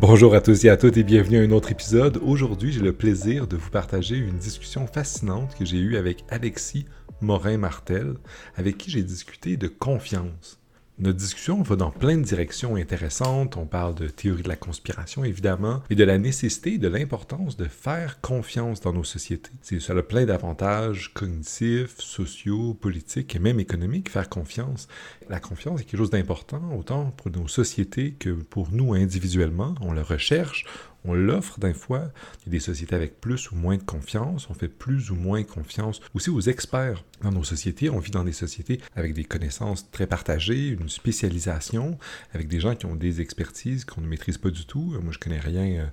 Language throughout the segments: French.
Bonjour à tous et à toutes et bienvenue à un autre épisode. Aujourd'hui, j'ai le plaisir de vous partager une discussion fascinante que j'ai eue avec Alexis Morin-Martel, avec qui j'ai discuté de confiance. Notre discussion va dans plein de directions intéressantes. On parle de théorie de la conspiration, évidemment, et de la nécessité et de l'importance de faire confiance dans nos sociétés. Ça a plein d'avantages cognitifs, sociaux, politiques et même économiques, faire confiance. La confiance est quelque chose d'important, autant pour nos sociétés que pour nous individuellement. On le recherche, on l'offre d'un fois. Il y a des sociétés avec plus ou moins de confiance. On fait plus ou moins confiance aussi aux experts dans nos sociétés. On vit dans des sociétés avec des connaissances très partagées, une spécialisation, avec des gens qui ont des expertises qu'on ne maîtrise pas du tout. Moi, je connais rien euh,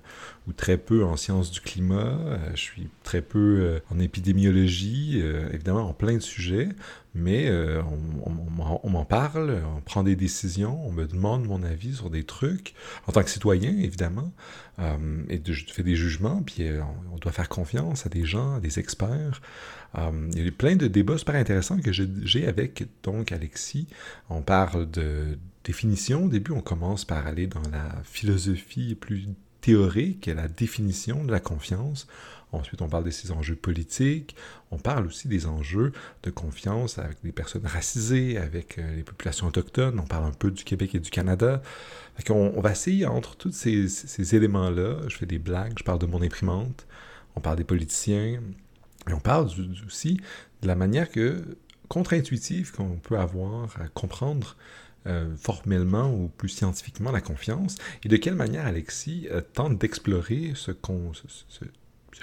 ou très peu en sciences du climat. Euh, je suis très peu euh, en épidémiologie, évidemment en plein de sujets mais euh, on, m'en parle, on prend des décisions, on me demande mon avis sur des trucs, en tant que citoyen, évidemment, euh, et je fais des jugements, puis euh, on, doit faire confiance à des gens, à des experts. il y a plein de débats super intéressants que j'ai avec donc Alexis. On parle de définition. Au début, on commence par aller dans la philosophie plus théorique, la définition de la confiance. Ensuite, on parle de ces enjeux politiques. On parle aussi des enjeux de confiance avec les personnes racisées, avec euh, les populations autochtones. On parle un peu du Québec et du Canada. on, va essayer entre tous ces, éléments-là. Je fais des blagues, je parle de mon imprimante. On parle des politiciens. Et on parle aussi de la manière que contre-intuitive qu'on peut avoir à comprendre euh, formellement ou plus scientifiquement la confiance, et de quelle manière Alexis euh, tente d'explorer ce, ce, ce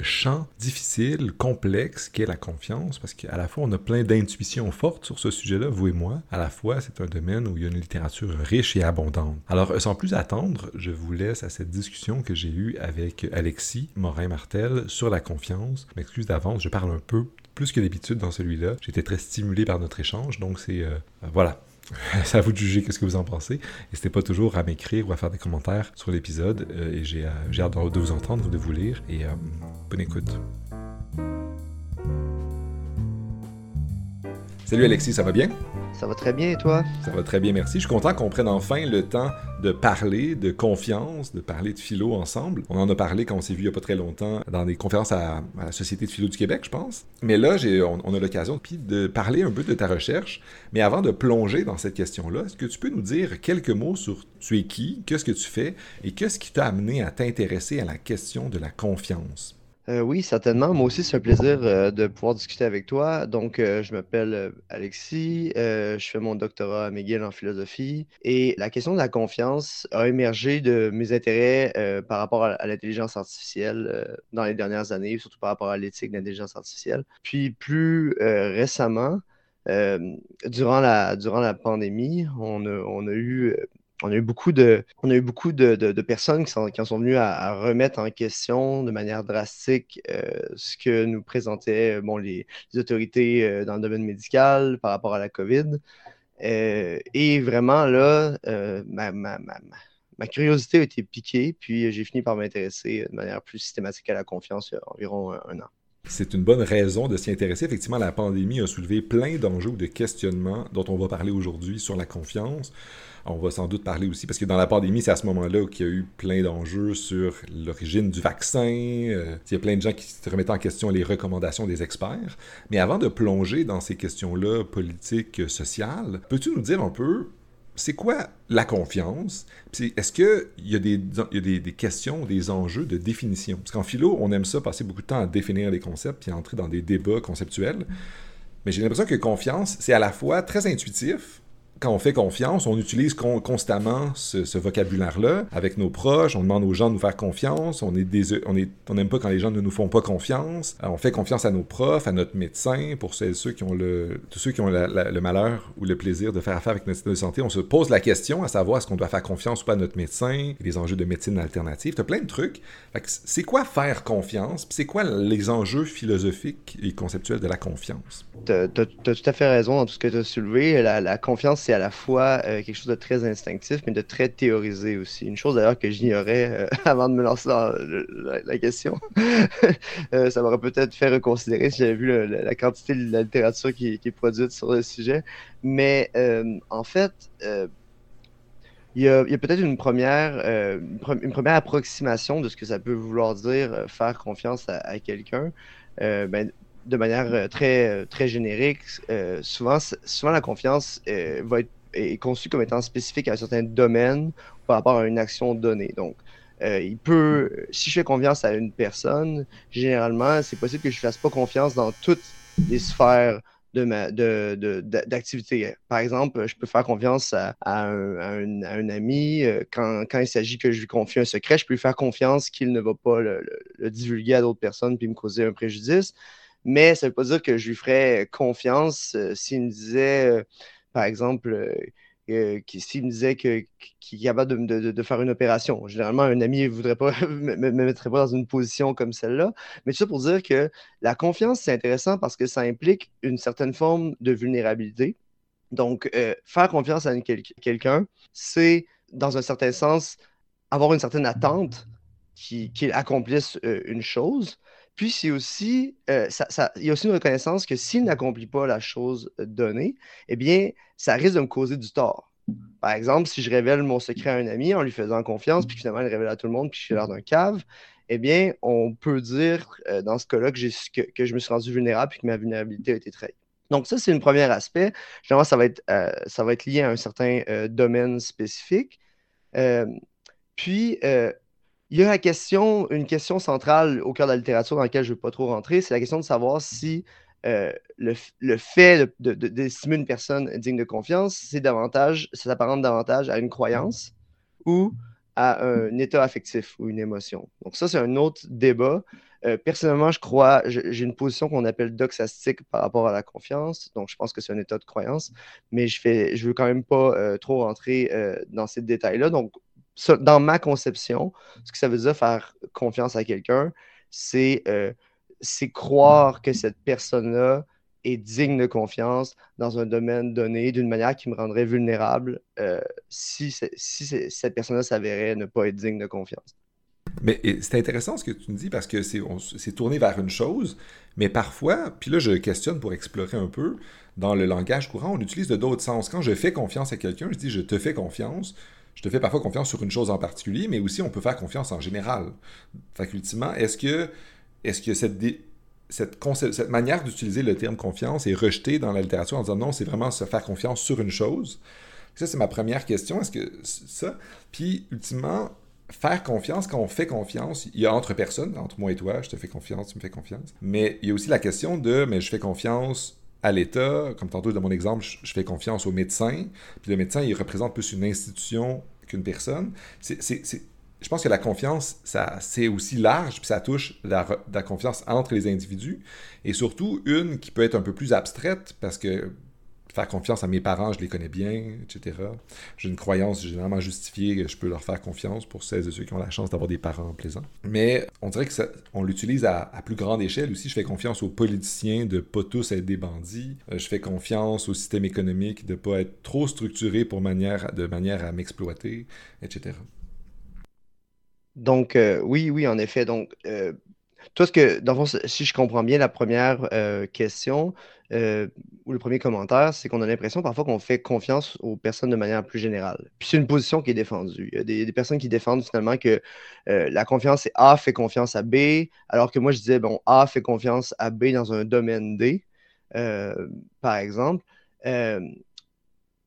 champ difficile, complexe qu'est la confiance, parce qu'à la fois on a plein d'intuitions fortes sur ce sujet-là, vous et moi, à la fois c'est un domaine où il y a une littérature riche et abondante. Alors sans plus attendre, je vous laisse à cette discussion que j'ai eue avec Alexis Morin-Martel sur la confiance. Je m'excuse d'avance, je parle un peu plus que d'habitude dans celui-là. J'étais très stimulé par notre échange, donc c'est... Euh, voilà, c'est à vous de juger qu'est-ce que vous en pensez. N'hésitez pas toujours à m'écrire ou à faire des commentaires sur l'épisode. Euh, et j'ai euh, hâte de vous entendre, de vous lire. Et euh, bonne écoute. Salut Alexis, ça va bien? Ça va très bien et toi? Ça va très bien, merci. Je suis content qu'on prenne enfin le temps de parler de confiance, de parler de philo ensemble. On en a parlé quand on s'est vu il n'y a pas très longtemps dans des conférences à, la Société de philo du Québec, je pense. Mais là, on, on, a l'occasion de parler un peu de ta recherche. Mais avant de plonger dans cette question-là, est-ce que tu peux nous dire quelques mots sur tu es qui, qu'est-ce que tu fais et qu'est-ce qui t'a amené à t'intéresser à la question de la confiance? Euh, oui, certainement. Moi aussi, c'est un plaisir euh, de pouvoir discuter avec toi. Donc, euh, je m'appelle Alexis, je fais mon doctorat à McGill en philosophie et la question de la confiance a émergé de mes intérêts par rapport à, l'intelligence artificielle dans les dernières années, surtout par rapport à l'éthique de l'intelligence artificielle. Puis, plus récemment, durant, la, durant la pandémie, on a, on a eu on a eu beaucoup de, on a eu beaucoup de, personnes qui, sont, qui en sont venues à, remettre en question de manière drastique euh, ce que nous présentaient bon, les, autorités euh, dans le domaine médical par rapport à la COVID. Euh, et vraiment, là, ma, ma, ma, ma, curiosité a été piquée, puis j'ai fini par m'intéresser de manière plus systématique à la confiance il y a environ un, an. C'est une bonne raison de s'y intéresser. Effectivement, la pandémie a soulevé plein d'enjeux ou de questionnements dont on va parler aujourd'hui sur la confiance. On va sans doute parler aussi, parce que dans la pandémie, c'est à ce moment-là qu'il y a eu plein d'enjeux sur l'origine du vaccin. Euh, il y a plein de gens qui se remettent en question les recommandations des experts. Mais avant de plonger dans ces questions-là politiques, sociales, peux-tu nous dire un peu c'est quoi la confiance? Est-ce qu'il y a, des, y a des, questions, des enjeux de définition? Parce qu'en philo, on aime ça, passer beaucoup de temps à définir les concepts puis entrer dans des débats conceptuels. Mais j'ai l'impression que confiance, c'est à la fois très intuitif, quand on fait confiance, on utilise constamment ce, vocabulaire-là avec nos proches. On demande aux gens de nous faire confiance. On est on est, on n'aime pas quand les gens ne nous font pas confiance. on fait confiance à nos profs, à notre médecin, pour celles ceux qui ont le, tous ceux qui ont le malheur ou le plaisir de faire affaire avec notre système de santé. On se pose la question à savoir est-ce qu'on doit faire confiance ou pas à notre médecin, les enjeux de médecine alternative. T'as plein de trucs. C'est quoi faire confiance C'est quoi les enjeux philosophiques et conceptuels de la confiance? Tu as, tout à fait raison dans tout ce que tu as soulevé. La, la confiance, c'est à la fois euh, quelque chose de très instinctif, mais de très théorisé aussi. Une chose d'ailleurs que j'ignorais euh, avant de me lancer dans la, question. Euh, ça m'aurait peut-être fait reconsidérer si j'avais vu la quantité de la littérature qui, est produite sur le sujet. Mais en fait, il y a, peut-être une première, une, première approximation de ce que ça peut vouloir dire faire confiance à, quelqu'un. Ben, de manière très, très générique, souvent, souvent la confiance va être est conçue comme étant spécifique à un certain domaine par rapport à une action donnée. Donc, euh, il peut, si je fais confiance à une personne, généralement, c'est possible que je ne fasse pas confiance dans toutes les sphères de ma, de, d'activité. Par exemple, je peux faire confiance à, un, ami euh, quand, quand, il s'agit que je lui confie un secret, je peux lui faire confiance qu'il ne va pas le, divulguer à d'autres personnes puis me causer un préjudice. Mais ça ne veut pas dire que je lui ferais confiance euh, s'il me disait, par exemple, euh, s'il me disait qu'il est capable de, faire une opération. Généralement, un ami ne voudrait pas me, mettrait pas dans une position comme celle-là. Mais tout ça pour dire que la confiance, c'est intéressant parce que ça implique une certaine forme de vulnérabilité. Donc, euh, faire confiance à quelqu'un, c'est, dans un certain sens, avoir une certaine attente qu'il accomplisse euh, une chose, puis, c'est aussi, euh, il y a aussi une reconnaissance que s'il n'accomplit pas la chose donnée, eh bien, ça risque de me causer du tort. Par exemple, si je révèle mon secret à un ami en lui faisant confiance, puis finalement, il révèle à tout le monde, puis je suis l'air d'un cave, eh bien, on peut dire euh, dans ce cas-là que, que, je me suis rendu vulnérable puis que ma vulnérabilité a été trahie. Donc, ça, c'est un premier aspect. Généralement, ça va être, euh, ça va être lié à un certain domaine spécifique. puis, il y a une question centrale au cœur de la littérature dans laquelle je ne veux pas trop rentrer, c'est la question de savoir si euh, le, fait d'estimer de, une personne digne de confiance, c'est davantage, ça s'apparente davantage à une croyance ou à un état affectif ou une émotion. Donc ça, c'est un autre débat. Euh, personnellement, je crois, j'ai une position qu'on appelle doxastique par rapport à la confiance. Donc, je pense que c'est un état de croyance, mais je ne veux quand même pas euh, trop rentrer dans ces détails-là. Donc, dans ma conception, ce que ça veut dire faire confiance à quelqu'un, euh, c'est croire que cette personne-là est digne de confiance dans un domaine donné d'une manière qui me rendrait vulnérable euh, si, si cette personne-là s'avérait ne pas être digne de confiance. Mais c'est intéressant ce que tu me dis parce que c'est tourné vers une chose, mais parfois, puis là je questionne pour explorer un peu, dans le langage courant, on utilise de d'autres sens. Quand je fais confiance à quelqu'un, je dis je te fais confiance, je te fais parfois confiance sur une chose en particulier, mais aussi on peut faire confiance en général. Facultivement, est-ce que, est-ce que cette, cette, cette manière d'utiliser le terme confiance est rejetée dans la littérature en disant non, c'est vraiment se faire confiance sur une chose? Ça, c'est ma première question. Est-ce que ça? Puis, ultimement, faire confiance, quand on fait confiance, il y a entre personnes, entre moi et toi, je te fais confiance, tu me fais confiance. Mais il y a aussi la question de, mais je fais confiance à l'État, comme tantôt dans mon exemple, je, fais confiance au médecin, puis le médecin, il représente plus une institution qu'une personne. je pense que la confiance, ça, c'est aussi large, puis ça touche la, confiance entre les individus, et surtout une qui peut être un peu plus abstraite, parce que faire confiance à mes parents, je les connais bien, etc. J'ai une croyance généralement justifiée je peux leur faire confiance pour celles et ceux qui ont la chance d'avoir des parents plaisants. Mais on dirait que on l'utilise à, plus grande échelle aussi. Je fais confiance aux politiciens de pas tous être des bandits. Euh, je fais confiance au système économique de pas être trop structuré pour manière, de manière à m'exploiter, etc. Donc, euh, oui, oui, en effet. Donc, euh, toi, ce que, dans le fond, si je comprends bien la première euh, question euh, ou le premier commentaire, c'est qu'on a l'impression parfois qu'on fait confiance aux personnes de manière plus générale. C'est une position qui est défendue. Il y a des, personnes qui défendent finalement que euh, la confiance, c'est A fait confiance à B, alors que moi, je disais, bon, A fait confiance à B dans un domaine D, par exemple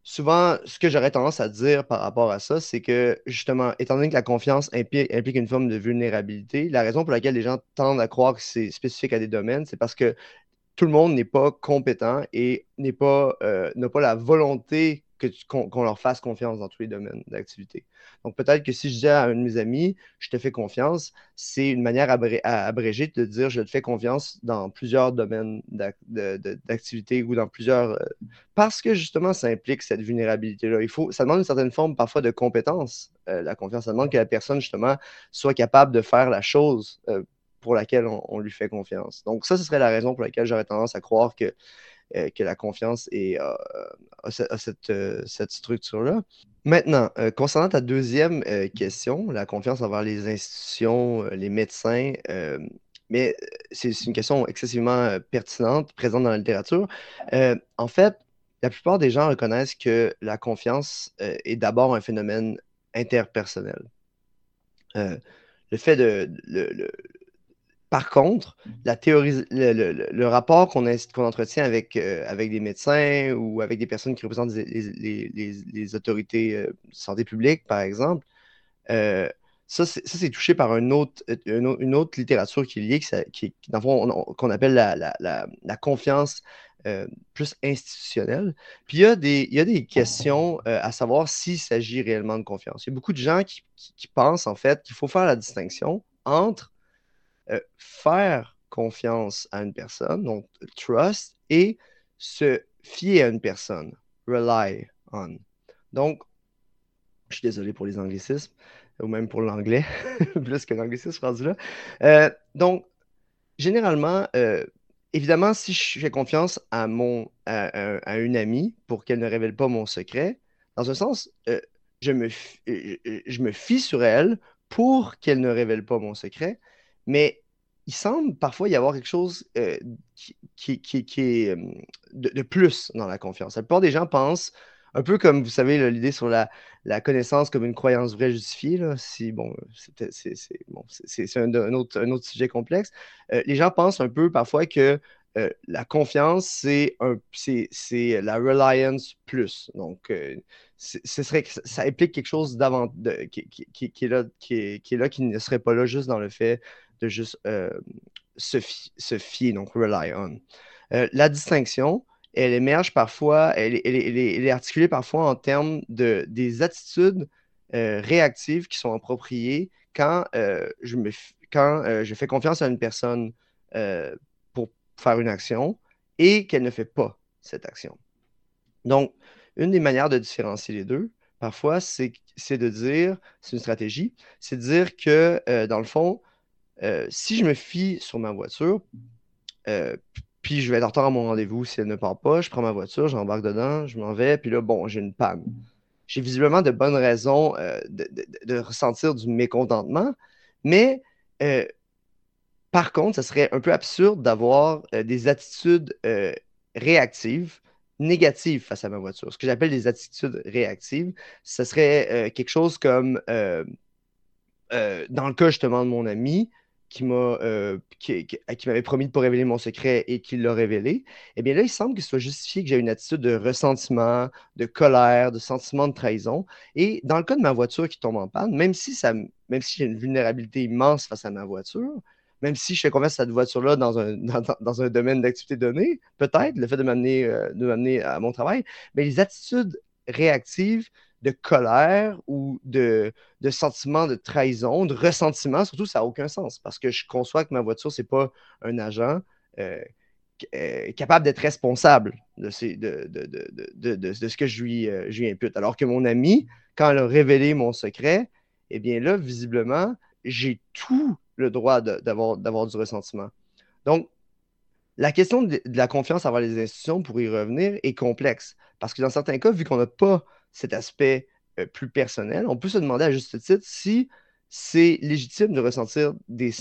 souvent, ce que j'aurais tendance à dire par rapport à ça, c'est que justement, étant donné que la confiance implique, une forme de vulnérabilité, la raison pour laquelle les gens tendent à croire que c'est spécifique à des domaines, c'est parce que tout le monde n'est pas compétent et n'est pas, euh, n'a pas la volonté qu'on leur fasse confiance dans tous les domaines d'activité. Donc, peut-être que si je dis à un de mes amis, je te fais confiance, c'est une manière abrégée de dire je te fais confiance dans plusieurs domaines d'activité ou dans plusieurs. Euh, parce que justement, ça implique cette vulnérabilité-là. Il faut, ça demande une certaine forme parfois de compétence, euh, la confiance. Ça demande que la personne, justement, soit capable de faire la chose euh, pour laquelle on, lui fait confiance. Donc, ça, ce serait la raison pour laquelle j'aurais tendance à croire que euh, que la confiance est, a, cette, euh, cette structure-là. Maintenant, euh, concernant ta deuxième question, la confiance envers les institutions, les médecins, mais c'est une question excessivement pertinente, présente dans la littérature. en fait, la plupart des gens reconnaissent que la confiance est d'abord un phénomène interpersonnel. le fait de. Par contre, la théorie, le, rapport qu'on entretient avec, avec des médecins ou avec des personnes qui représentent les, autorités de santé publique, par exemple, ça, c'est touché par un autre, une autre littérature qui est liée, qui, qu'on appelle la, confiance euh, plus institutionnelle. Puis il y a des, il y a des questions euh, à savoir s'il s'agit réellement de confiance. Il y a beaucoup de gens qui, pensent en fait qu'il faut faire la distinction entre euh, faire confiance à une personne, donc trust, et se fier à une personne, rely on. Donc, je suis désolé pour les anglicismes ou même pour l'anglais, plus que l'anglicisme rendu là. Euh, donc, généralement, euh, évidemment, si je fais confiance à, mon, à, une amie pour qu'elle ne révèle pas mon secret, dans un sens, je, me, je me fie sur elle pour qu'elle ne révèle pas mon secret, mais il semble parfois y avoir quelque chose qui, qui, qui, est de, de, plus dans la confiance. La plupart des gens pensent un peu comme, vous savez, l'idée sur la, connaissance comme une croyance vraie justifiée, si, bon, c'est un, autre, un, autre, sujet complexe. Euh, les gens pensent un peu parfois que euh, la confiance, c'est la reliance plus. Donc, euh, ce serait, ça implique quelque chose d'avant, qui, qui, est là, qui, est, là, qui ne serait pas là juste dans le fait de juste se, se, fier, donc rely on. la distinction, elle émerge parfois, elle, est articulée parfois en termes de, des attitudes euh, réactives qui sont appropriées quand, euh, je, me, quand euh, je fais confiance à une personne pour faire une action et qu'elle ne fait pas cette action. Donc, une des manières de différencier les deux, parfois, c'est de dire, c'est une stratégie, c'est de dire que, dans le fond, si je me fie sur ma voiture, puis je vais être en retard à mon rendez-vous si elle ne part pas. Je prends ma voiture, j'embarque dedans, je m'en vais, puis là, bon, j'ai une panne. J'ai visiblement de bonnes raisons euh, de, ressentir du mécontentement, mais euh, par contre, ce serait un peu absurde d'avoir euh, des attitudes réactives, négatives face à ma voiture. Ce que j'appelle des attitudes réactives, ce serait quelque chose comme, dans le cas justement de mon ami, qui euh, qui, m'avait promis de pas révéler mon secret et qui l'a révélé, eh bien là, il semble qu'il soit justifié que j'ai une attitude de ressentiment, de colère, de sentiment de trahison. Et dans le cas de ma voiture qui tombe en panne, même si, ça, même si j'ai une vulnérabilité immense face à ma voiture, même si je fais confiance à cette voiture-là dans un, dans, un domaine d'activité donnée, peut-être le fait de m'amener euh, à mon travail, mais les attitudes réactives de colère ou de, de sentiment de trahison, de ressentiment, surtout, ça n'a aucun sens parce que je conçois que ma voiture, ce n'est pas un agent euh, euh, capable d'être responsable de, ce que je lui, euh, je lui, impute. Alors que mon ami, quand elle a révélé mon secret, eh bien là, visiblement, j'ai tout le droit d'avoir du ressentiment. Donc, la question de, la confiance envers les institutions, pour y revenir, est complexe. Parce que dans certains cas, vu qu'on n'a pas cet aspect euh, plus personnel, on peut se demander à juste titre si c'est légitime de ressentir des,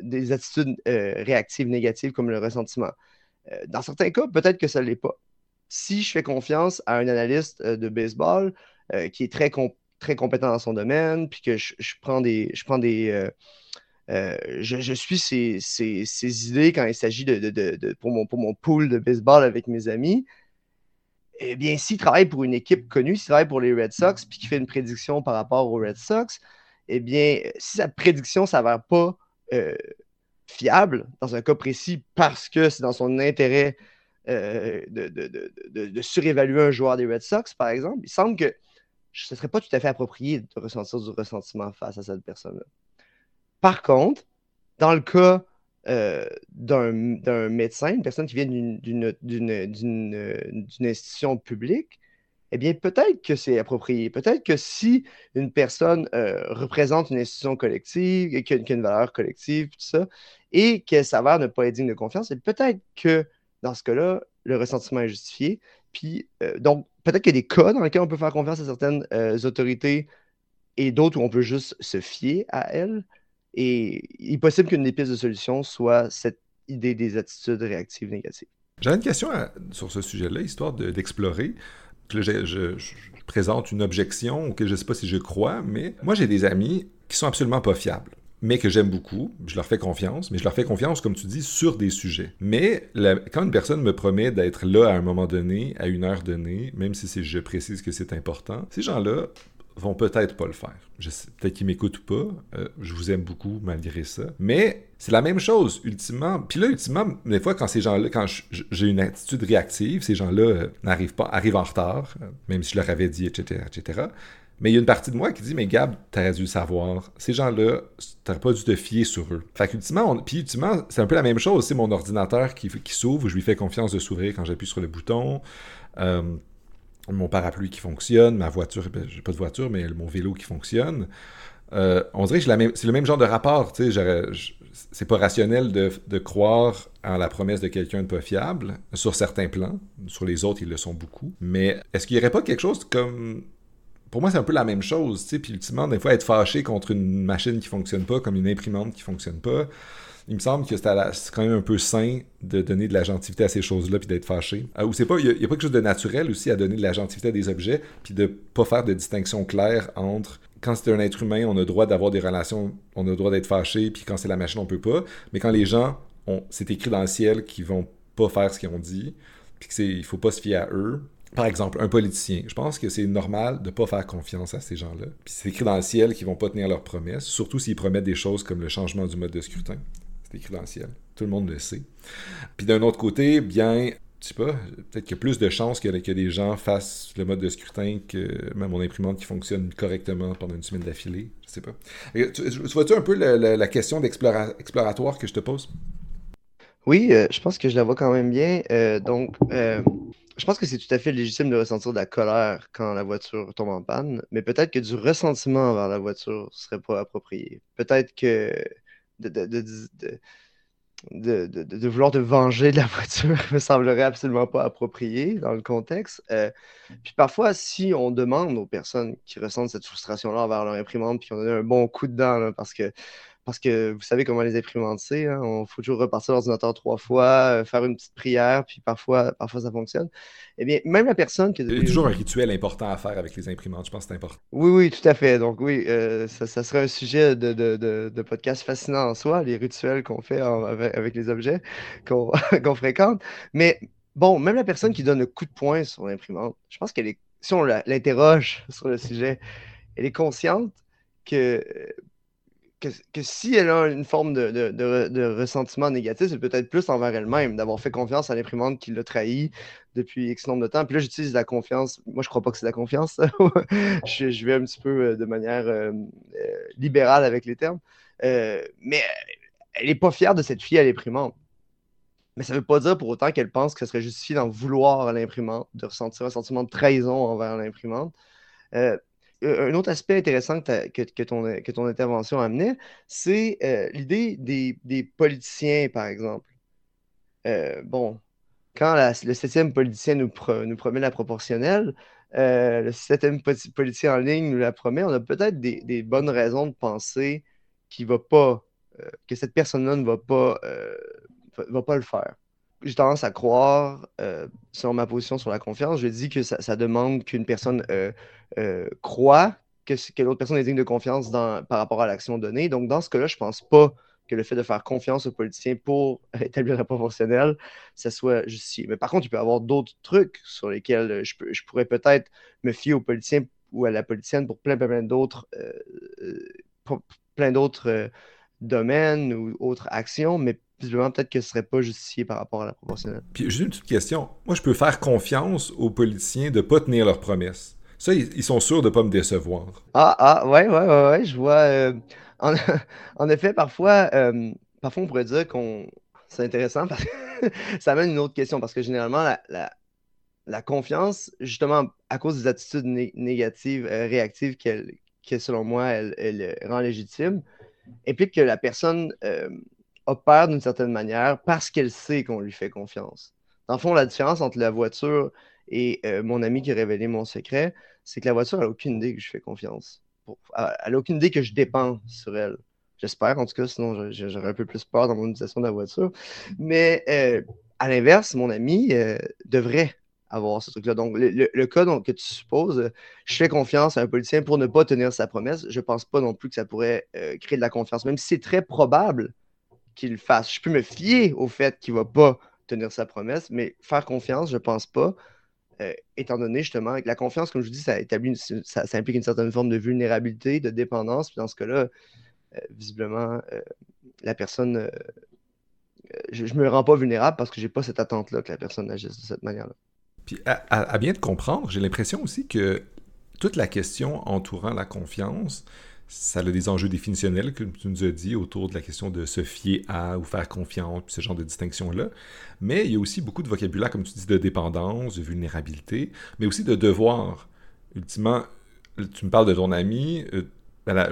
des attitudes euh, réactives négatives comme le ressentiment. Euh, dans certains cas, peut-être que ça ne l'est pas. Si je fais confiance à un analyste de baseball qui est très, très compétent dans son domaine, puis que je, prends des, je suis ses, idées quand il s'agit de, pour, mon, pour mon pool de baseball avec mes amis, eh bien, s'il travaille pour une équipe connue, s'il travaille pour les Red Sox, puis qu'il fait une prédiction par rapport aux Red Sox, eh bien, si sa prédiction ne s'avère pas euh, fiable dans un cas précis parce que c'est dans son intérêt euh, de, surévaluer un joueur des Red Sox, par exemple, il semble que ce ne serait pas tout à fait approprié de ressentir du ressentiment face à cette personne-là. Par contre, dans le cas euh, d'un médecin, une personne qui vient d'une institution publique, eh bien, peut-être que c'est approprié. Peut-être que si une personne euh, représente une institution collective et y a une valeur collective, tout ça, et qu'elle s'avère ne pas être digne de confiance, peut-être que dans ce cas-là, le ressentiment est justifié. Puis, euh, donc, peut-être qu'il y a des cas dans lesquels on peut faire confiance à certaines autorités et d'autres où on peut juste se fier à elles. Et il est possible qu'une des pistes de solution soit cette idée des attitudes réactives négatives. J'avais une question sur ce sujet-là, histoire d'explorer. je, présente une objection auquel je ne sais pas si je crois, mais moi j'ai des amis qui sont absolument pas fiables mais que j'aime beaucoup, je leur fais confiance, mais je leur fais confiance, comme tu dis, sur des sujets. Mais quand une personne me promet d'être là à un moment donné, à une heure donnée, même si je précise que c'est important, ces gens-là vont peut-être pas le faire. Peut-être qu'ils m'écoutent pas. Euh, je vous aime beaucoup malgré ça. Mais c'est la même chose, ultimement. Puis là, ultimement, des fois, quand ces gens-là, quand j'ai une attitude réactive, ces gens-là euh, n'arrivent pas, arrivent en retard, euh, même si je leur avais dit, etc., etc. Mais il y a une partie de moi qui dit, mais Gab, t'aurais dû savoir. Ces gens-là, t'aurais pas dû te fier sur eux. Fait qu'ultimement, ultimement, c'est un peu la même chose. C'est mon ordinateur qui, qui s'ouvre, je lui fais confiance de s'ouvrir quand j'appuie sur le bouton. Mon parapluie qui fonctionne, ma voiture, ben, j'ai pas de voiture, mais mon vélo qui fonctionne. Euh, on dirait que c'est le même genre de rapport. C'est pas rationnel de, croire en la promesse de quelqu'un de pas fiable sur certains plans. Sur les autres, ils le sont beaucoup. Mais est-ce qu'il y aurait pas quelque chose comme pour moi, c'est un peu la même chose, puis ultimement, des fois, être fâché contre une machine qui fonctionne pas, comme une imprimante qui fonctionne pas, il me semble que c'est quand même un peu sain de donner de la gentilité à ces choses-là, puis d'être fâché. Euh, ou c'est pas, il y, a pas quelque chose de naturel aussi à donner de la gentilité à des objets, puis de pas faire de distinction claire entre quand c'est un être humain, on a le droit d'avoir des relations, on a le droit d'être fâché, puis quand c'est la machine, on peut pas. Mais quand les gens, c'est écrit dans le ciel qu'ils vont pas faire ce qu'ils ont dit, puis qu'il faut pas se fier à eux, par exemple, un politicien. Je pense que c'est normal de ne pas faire confiance à ces gens-là. Puis c'est écrit dans le ciel qu'ils vont pas tenir leurs promesses, surtout s'ils promettent des choses comme le changement du mode de scrutin. C'est ciel. Tout le monde le sait. Puis d'un autre côté, bien, je sais pas, peut-être qu'il y a plus de chances que, que des gens fassent le mode de scrutin que même mon imprimante qui fonctionne correctement pendant une semaine d'affilée. Je sais pas. Tu, vois-tu un peu la, question d'exploratoire que je te pose? Oui, euh, je pense que je la vois quand même bien. Euh, donc, euh, je pense que c'est tout à fait légitime de ressentir de la colère quand la voiture tombe en panne, mais peut-être que du ressentiment envers la voiture serait pas approprié. Peut-être que de, de, vouloir te venger de la voiture me semblerait absolument pas approprié dans le contexte. Euh, puis parfois, si on demande aux personnes qui ressentent cette frustration-là envers leur imprimante, puis on donne un bon coup de dent, parce que parce que vous savez comment les imprimantes c'est. Hein? On faut toujours repartir l'ordinateur trois fois, euh, faire une petite prière, puis parfois, parfois ça fonctionne. Eh bien, même la personne qui. Il y a toujours un rituel important à faire avec les imprimantes. Je pense que c'est important. Oui, oui, tout à fait. Donc, oui, euh, ça, serait un sujet de, de, podcast fascinant en soi, les rituels qu'on fait avec, les objets qu'on fréquente. Mais bon, même la personne qui donne le coup de poing sur l'imprimante, je pense qu'elle est. Si on l'interroge sur le sujet, elle est consciente que que, si elle a une forme de, ressentiment négatif, c'est peut-être plus envers elle-même, d'avoir fait confiance à l'imprimante qui l'a trahi depuis X nombre de temps. Puis là, j'utilise la confiance. Moi, je crois pas que c'est la confiance. je, vais un petit peu euh, de manière euh, euh, libérale avec les termes. mais elle n'est pas fière de cette fille à l'imprimante. Mais ça ne veut pas dire pour autant qu'elle pense que ce serait justifié d'en vouloir à l'imprimante, de ressentir un sentiment de trahison envers l'imprimante un autre aspect intéressant que, ton, intervention amenait, c'est euh, l'idée des, politiciens, par exemple. Euh, bon, quand le septième politicien nous, promet la proportionnelle, euh, le septième politicien en ligne nous la promet, on a peut-être des, bonnes raisons de penser qu'il va pas, que cette personne-là ne va pas, va pas le faire j'ai tendance à croire, euh, selon ma position sur la confiance, je dis que ça, demande qu'une personne euh, euh, croit que, l'autre personne est digne de confiance par rapport à l'action donnée. Donc, dans ce cas-là, je ne pense pas que le fait de faire confiance aux politiciens pour établir la proportionnelle, ça soit justifié. Mais par contre, il peut y avoir d'autres trucs sur lesquels je, je pourrais peut-être me fier aux politiciens ou à la politicienne pour plein, plein, d'autres plein d'autres domaines ou autres actions, mais visiblement, peut-être que ce serait pas justifié par rapport à la proportionnelle. Puis j'ai une petite question. Moi, je peux faire confiance aux politiciens de ne pas tenir leurs promesses. Ça, ils, sont sûrs de ne pas me décevoir. Ah, ah, ouais, ouais, ouais, ouais je vois. Euh, en, effet, parfois, euh, parfois, on pourrait dire qu'on. C'est intéressant parce que ça amène une autre question. Parce que généralement, la, la, confiance, justement, à cause des attitudes négatives, euh, réactives qu'elle, que selon moi, elle, elle, rend légitime, implique que la personne opère d'une certaine manière parce qu'elle sait qu'on lui fait confiance. Dans le fond, la différence entre la voiture et euh, mon ami qui a révélé mon secret, c'est que la voiture, n'a aucune idée que je fais confiance. elle n'a aucune idée que je dépends sur elle. J'espère, en tout cas, sinon j'aurais un peu plus peur dans mon utilisation de la voiture. Mais euh, à l'inverse, mon ami devrait avoir ce truc-là. Donc, le, cas donc, que tu supposes, je fais confiance à un politicien pour ne pas tenir sa promesse. Je ne pense pas non plus que ça pourrait créer de la confiance, même si c'est très probable qu'il fasse. Je peux me fier au fait qu'il ne va pas tenir sa promesse, mais faire confiance, je ne pense pas. Euh, étant donné justement que la confiance, comme je vous dis, ça, établit ça, implique une certaine forme de vulnérabilité, de dépendance. Puis dans ce cas-là, euh, visiblement, euh, la personne, je ne me rends pas vulnérable parce que je n'ai pas cette attente-là que la personne agisse de cette manière-là. Puis à, bien te comprendre, j'ai l'impression aussi que toute la question entourant la confiance, ça a des enjeux définitionnels, comme tu nous as dit, autour de la question de se fier à ou faire confiance, puis ce genre de distinction-là. Mais il y a aussi beaucoup de vocabulaire, comme tu dis, de dépendance, de vulnérabilité, mais aussi de devoir. Ultimement, tu me parles de ton ami, euh,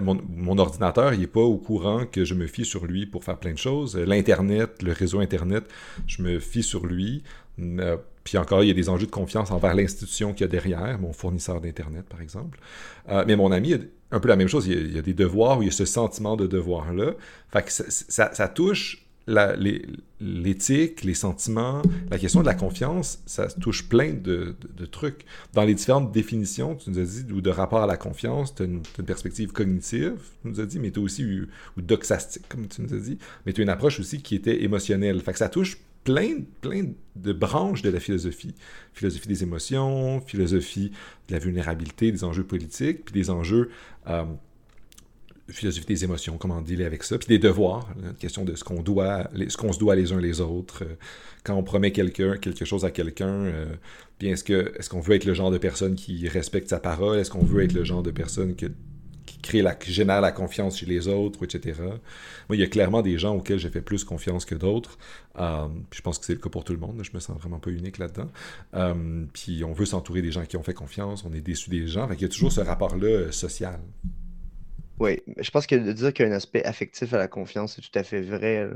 mon, ordinateur, il n'est pas au courant que je me fie sur lui pour faire plein de choses. L'Internet, le réseau Internet, je me fie sur lui. Euh, puis encore, il y a des enjeux de confiance envers l'institution qu'il y a derrière, mon fournisseur d'Internet, par exemple. Euh, mais mon ami, un peu la même chose. Il y, a, des devoirs, où il y a ce sentiment de devoir-là. Ça, touche l'éthique, les, sentiments, la question de la confiance, ça touche plein de, trucs. Dans les différentes définitions, tu nous as dit, ou de rapport à la confiance, tu as, une perspective cognitive, tu nous as dit, mais tu as aussi, ou doxastique, comme tu nous as dit, mais tu as une approche aussi qui était émotionnelle. Fait que ça touche plein, de branches de la philosophie. Philosophie des émotions, philosophie de la vulnérabilité, des enjeux politiques, puis des enjeux euh, philosophie des émotions, comment dealer avec ça, puis des devoirs, la question de ce qu'on doit, ce qu'on se doit les uns les autres. Euh, quand on promet quelque chose à quelqu'un, euh, bien est-ce que est-ce qu'on veut être le genre de personne qui respecte sa parole, est-ce qu'on veut être le genre de personne qui crée la, qui génère la confiance chez les autres, etc. Moi, il y a clairement des gens auxquels j'ai fait plus confiance que d'autres. Euh, je pense que c'est le cas pour tout le monde. Je me sens vraiment pas unique là-dedans. puis on veut s'entourer des gens qui ont fait confiance. On est déçu des gens. il y a toujours ce rapport-là social. Oui, je pense que de dire qu'il y a un aspect affectif à la confiance, c'est tout à fait vrai.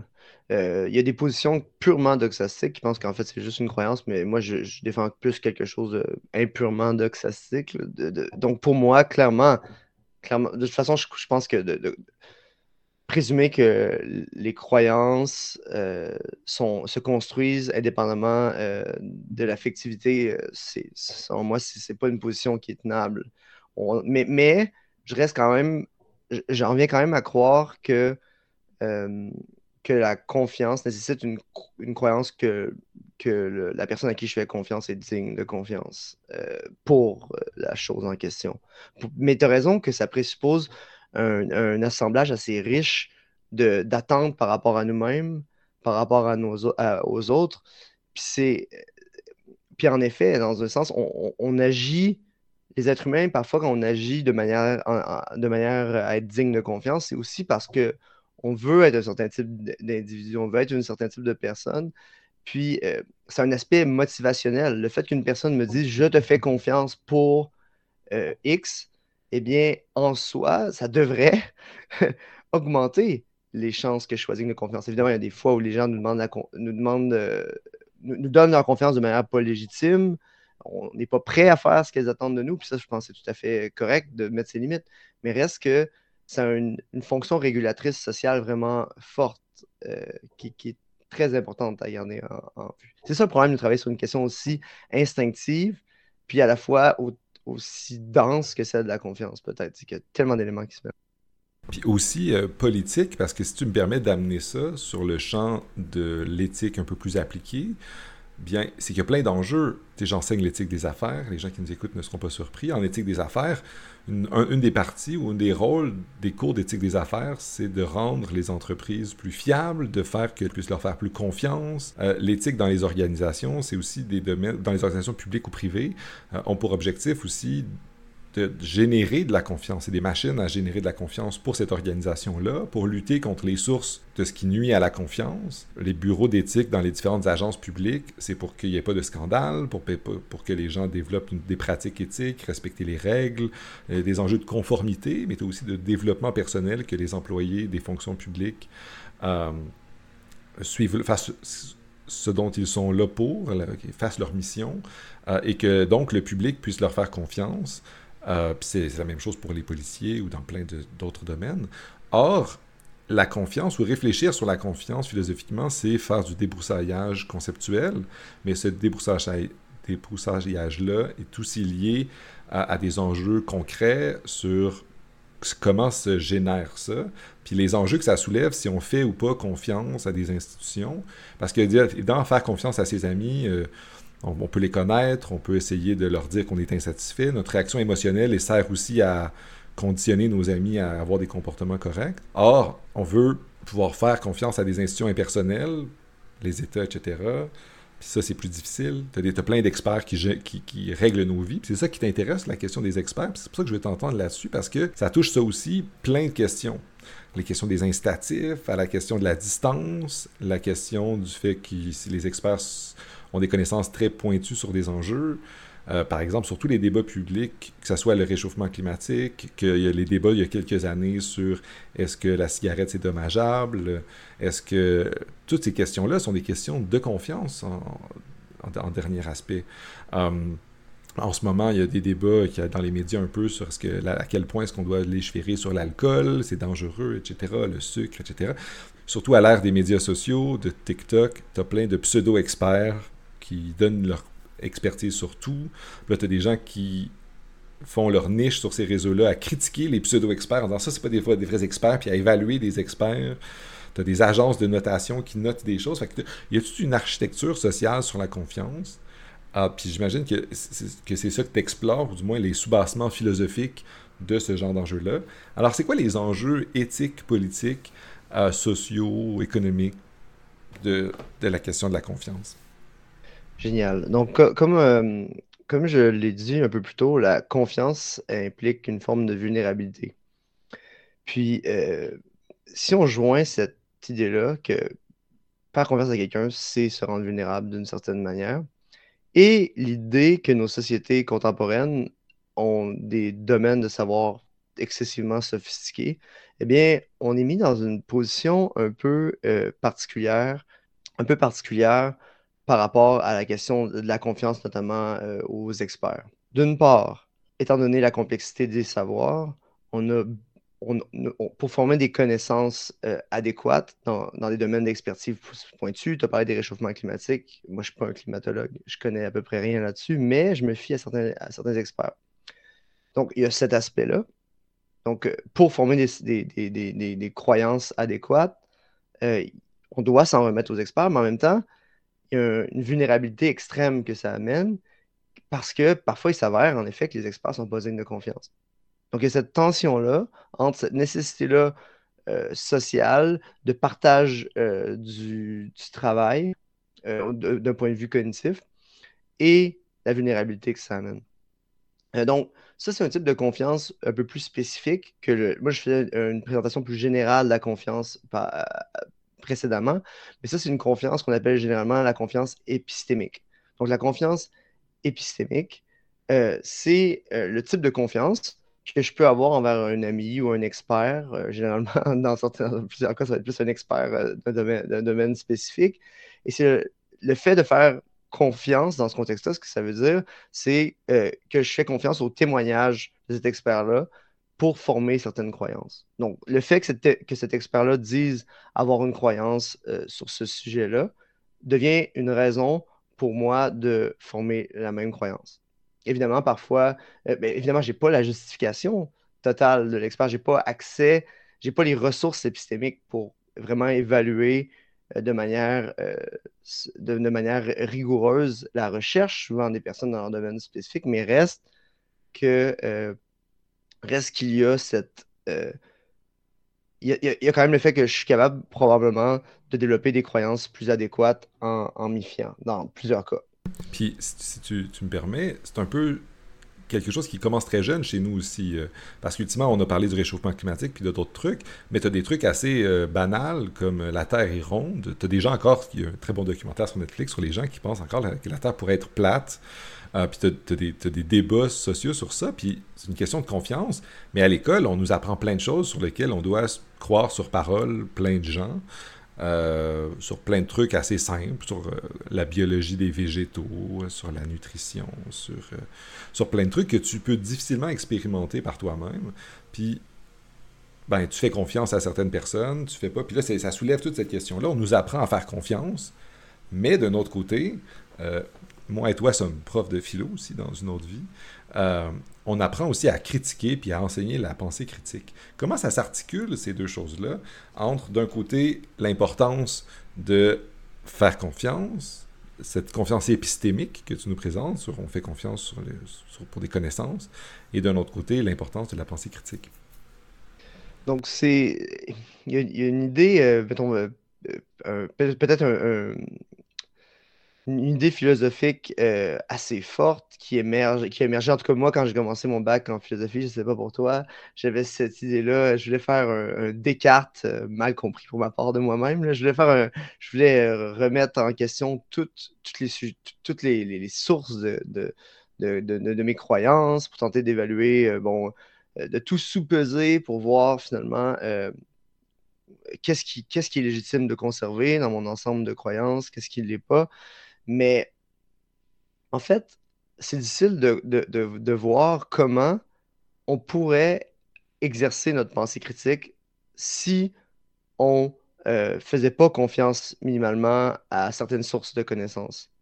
Euh, il y a des positions purement doxastiques qui pensent qu'en fait c'est juste une croyance, mais moi je, défends plus quelque chose d'impurement doxastique. donc pour moi, clairement, clairement, de toute façon, je, pense que présumer que les croyances euh, sont, se construisent indépendamment euh, de l'affectivité, c'est, selon moi, c'est, pas une position qui est tenable. mais, mais je reste quand même j'en viens quand même à croire que, euh, que la confiance nécessite une, croyance que, que la personne à qui je fais confiance est digne de confiance euh, pour euh, la chose en question. Mais tu as raison que ça présuppose un, assemblage assez riche d'attentes par rapport à nous-mêmes, par rapport à nos, aux autres. Puis, puis en effet, dans un sens, on agit les êtres humains, parfois, quand on agit de manière, de manière à être digne de confiance, c'est aussi parce que on veut être un certain type d'individu, on veut être un certain type de personne. Puis, euh, c'est un aspect motivationnel. Le fait qu'une personne me dise je te fais confiance pour euh, X, eh bien, en soi, ça devrait augmenter les chances que je digne de confiance. Évidemment, il y a des fois où les gens nous demandent, nous, demandent euh, nous donnent leur confiance de manière pas légitime on n'est pas prêt à faire ce qu'elles attendent de nous. Puis ça, je pense que c'est tout à fait correct de mettre ses limites. Mais reste que a une, fonction régulatrice sociale vraiment forte euh, qui, est très importante à garder en, vue. C'est ça le problème de travailler sur une question aussi instinctive, puis à la fois aussi dense que celle de la confiance, peut-être. Il y a tellement d'éléments qui se mettent. Puis aussi euh, politique, parce que si tu me permets d'amener ça sur le champ de l'éthique un peu plus appliquée, bien, c'est qu'il y a plein d'enjeux. J'enseigne l'éthique des affaires. Les gens qui nous écoutent ne seront pas surpris. En éthique des affaires, une, des parties ou un des rôles des cours d'éthique des affaires, c'est de rendre les entreprises plus fiables, de faire qu'elles puissent leur faire plus confiance. Euh, l'éthique dans les organisations, c'est aussi des domaines, dans les organisations publiques ou privées, euh, ont pour objectif aussi de générer de la confiance et des machines à générer de la confiance pour cette organisation-là, pour lutter contre les sources de ce qui nuit à la confiance. Les bureaux d'éthique dans les différentes agences publiques, c'est pour qu'il n'y ait pas de scandale, pour, pour que les gens développent des pratiques éthiques, respecter les règles, euh, des enjeux de conformité, mais aussi de développement personnel que les employés des fonctions publiques euh, suivent, fassent ce dont ils sont là pour, fassent leur mission, euh, et que donc le public puisse leur faire confiance. Euh, c'est la même chose pour les policiers ou dans plein d'autres domaines. Or, la confiance ou réfléchir sur la confiance philosophiquement, c'est faire du débroussaillage conceptuel, mais ce débroussaillage-là est aussi lié à, des enjeux concrets sur comment se génère ça, puis les enjeux que ça soulève si on fait ou pas confiance à des institutions. Parce que dans faire confiance à ses amis, euh, on, peut les connaître, on peut essayer de leur dire qu'on est insatisfait. Notre réaction émotionnelle sert aussi à conditionner nos amis à avoir des comportements corrects. Or, on veut pouvoir faire confiance à des institutions impersonnelles, les États, etc. Puis ça, c'est plus difficile. Tu as, plein d'experts qui, qui, règlent nos vies. c'est ça qui t'intéresse, la question des experts. c'est pour ça que je vais t'entendre là-dessus, parce que ça touche ça aussi, plein de questions. Les questions des incitatifs, à la question de la distance, la question du fait que si les experts ont des connaissances très pointues sur des enjeux, euh, par exemple, sur tous les débats publics, que ce soit le réchauffement climatique, qu'il y a les débats il y a quelques années sur est-ce que la cigarette c'est dommageable, est-ce que toutes ces questions-là sont des questions de confiance en, dernier aspect. Hum, en ce moment, il y a des débats dans les médias un peu sur à quel point est-ce qu'on doit légiférer sur l'alcool, c'est dangereux, etc., le sucre, etc. Surtout à l'ère des médias sociaux, de TikTok, tu as plein de pseudo-experts qui donnent leur expertise sur tout. là, tu as des gens qui font leur niche sur ces réseaux-là à critiquer les pseudo-experts en disant ça, c'est pas des, des vrais experts, puis à évaluer des experts. Tu as des agences de notation qui notent des choses. Fait il y a toute une architecture sociale sur la confiance? Ah, puis j'imagine que c'est ça que tu explores, ou du moins les sous-bassements philosophiques de ce genre d'enjeux-là. Alors, c'est quoi les enjeux éthiques, politiques, euh, sociaux, économiques de, de la question de la confiance? Génial. Donc, comme, euh, comme je l'ai dit un peu plus tôt, la confiance implique une forme de vulnérabilité. Puis, euh, si on joint cette idée-là que faire confiance à quelqu'un, c'est se rendre vulnérable d'une certaine manière, et l'idée que nos sociétés contemporaines ont des domaines de savoir excessivement sophistiqués, eh bien, on est mis dans une position un peu euh, particulière, un peu particulière par rapport à la question de la confiance, notamment euh, aux experts. D'une part, étant donné la complexité des savoirs, on a, pour former des connaissances euh, adéquates dans, dans, des domaines d'expertise pointus, tu as parlé des réchauffements climatiques. Moi, je ne suis pas un climatologue, je connais à peu près rien là-dessus, mais je me fie à certains, à certains experts. Donc, il y a cet aspect-là. Donc, euh, pour former des, des, des, des croyances adéquates, on doit s'en remettre aux experts, mais en même temps, il y a une vulnérabilité extrême que ça amène parce que parfois il s'avère en effet que les experts sont pas dignes de confiance. Donc il y a cette tension-là entre cette nécessité-là euh, sociale de partage euh, du, travail euh, d'un point de vue cognitif et la vulnérabilité que ça amène. donc, ça, c'est un type de confiance un peu plus spécifique que le... moi, je fais une présentation plus générale de la confiance par, précédemment. Mais ça, c'est une confiance qu'on appelle généralement la confiance épistémique. Donc, la confiance épistémique, euh, c'est euh, le type de confiance que je peux avoir envers un ami ou un expert. Euh, généralement, dans, certains, plusieurs cas, ça va être plus un expert d'un domaine, spécifique. Et c'est le, fait de faire confiance dans ce contexte-là, ce que ça veut dire, c'est que je fais confiance au témoignage de cet expert-là pour former certaines croyances. Donc, le fait que, cet expert-là dise avoir une croyance euh, sur ce sujet-là devient une raison pour moi de former la même croyance. Évidemment, parfois, euh, ben, évidemment, je n'ai pas la justification totale de l'expert, je n'ai pas accès, je n'ai pas les ressources épistémiques pour vraiment évaluer euh, de, manière, de, manière rigoureuse la recherche, souvent des personnes dans leur domaine spécifique, mais reste que reste qu'il y a cette. Euh, il, y a, quand même le fait que je suis capable probablement de développer des croyances plus adéquates en, en m'y fiant, dans plusieurs cas. Puis, si tu, tu me permets, c'est un peu quelque chose qui commence très jeune chez nous aussi. Euh, parce qu'ultimement, on a parlé du réchauffement climatique puis d'autres trucs, mais tu as des trucs assez euh, banals comme la Terre est ronde. Tu as des gens encore, il y a un très bon documentaire sur Netflix sur les gens qui pensent encore que la Terre pourrait être plate. Euh, puis tu as, des débats sociaux sur ça, puis c'est une question de confiance. Mais à l'école, on nous apprend plein de choses sur lesquelles on doit croire sur parole plein de gens, euh, sur plein de trucs assez simples, sur euh, la biologie des végétaux, sur la nutrition, sur, sur plein de trucs que tu peux difficilement expérimenter par toi-même. Puis ben, tu fais confiance à certaines personnes, tu fais pas. Puis là, ça soulève toute cette question-là. On nous apprend à faire confiance, mais d'un autre côté, euh, moi et toi sommes profs de philo aussi dans une autre vie. Euh, on apprend aussi à critiquer puis à enseigner la pensée critique. Comment ça s'articule, ces deux choses-là, entre d'un côté l'importance de faire confiance, cette confiance épistémique que tu nous présentes, on fait confiance pour des connaissances, et d'un autre côté l'importance de la pensée critique? Donc, c'est. Il y, a une idée, euh, euh, peut-être un, une idée philosophique assez forte qui émerge, qui émergé, en tout cas moi, quand j'ai commencé mon bac en philosophie, je ne sais pas pour toi, j'avais cette idée-là, je voulais faire un, Descartes, mal compris pour ma part de moi-même, je voulais faire je voulais remettre en question toutes, toutes, les, toutes les, sources de, de, de, mes croyances pour tenter d'évaluer, bon, euh, de tout sous-peser pour voir finalement euh, qu'est-ce qui, qui, est légitime de conserver dans mon ensemble de croyances, qu'est-ce qui ne l'est pas. Mais en fait, c'est difficile de, voir comment on pourrait exercer notre pensée critique si on euh, faisait pas confiance minimalement à certaines sources de connaissances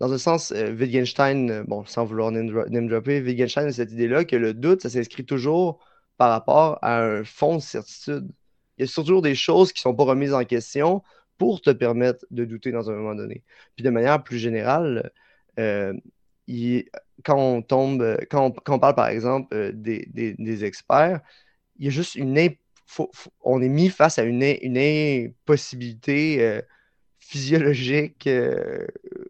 dans un sens, euh, Wittgenstein, euh, bon, sans vouloir name, dropper, Wittgenstein a cette idée-là que le doute, ça s'inscrit toujours par rapport à un fond de certitude. Il y a toujours des choses qui ne sont pas remises en question pour te permettre de douter dans un moment donné. Puis de manière plus générale, euh, quand on tombe, quand on, parle par exemple des, experts, il y a juste une on est mis face à une, impossibilité physiologique euh,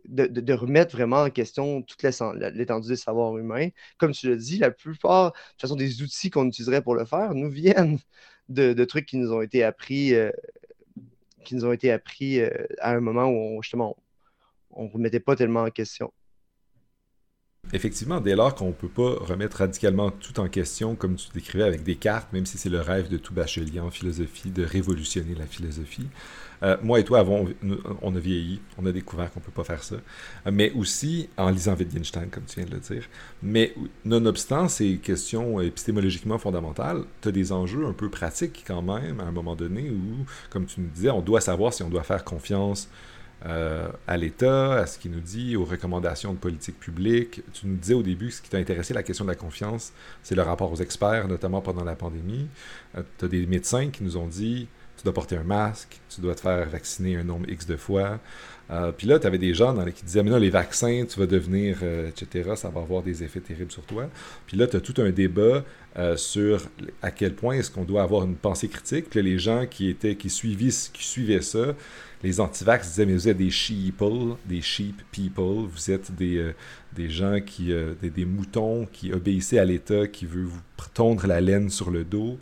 de, remettre vraiment en question toute l'étendue des savoirs humains. Comme tu l'as dit, la plupart, de façon, des outils qu'on utiliserait pour le faire nous viennent de, trucs qui nous ont été appris, euh, qui nous ont été appris euh, à un moment où on, justement on ne remettait pas tellement en question. Effectivement, dès lors qu'on ne peut pas remettre radicalement tout en question, comme tu décrivais avec Descartes, même si c'est le rêve de tout bachelier en philosophie, de révolutionner la philosophie, euh, moi et toi, avons, on a vieilli, on a découvert qu'on ne peut pas faire ça. Mais aussi en lisant Wittgenstein, comme tu viens de le dire. Mais nonobstant ces questions épistémologiquement fondamentales, tu as des enjeux un peu pratiques quand même, à un moment donné, où, comme tu nous disais, on doit savoir si on doit faire confiance euh, à l'État, à ce qu'il nous dit, aux recommandations de politique publique. Tu nous disais au début, ce qui t'a intéressé, la question de la confiance, c'est le rapport aux experts, notamment pendant la pandémie. Euh, tu as des médecins qui nous ont dit tu dois porter un masque, tu dois te faire vacciner un nombre X de fois. Euh, puis là, tu avais des gens qui disaient, mais non, les vaccins, tu vas devenir, euh, etc., ça va avoir des effets terribles sur toi. Puis là, tu as tout un débat sur à quel point est-ce qu'on doit avoir une pensée critique. Puis les gens qui, étaient, qui suivaient ça, les antivax disaient, mais vous êtes des sheeple, des sheep people, vous êtes des, des gens qui, des, des, moutons qui obéissaient à l'État, qui veut vous tondre la laine sur le dos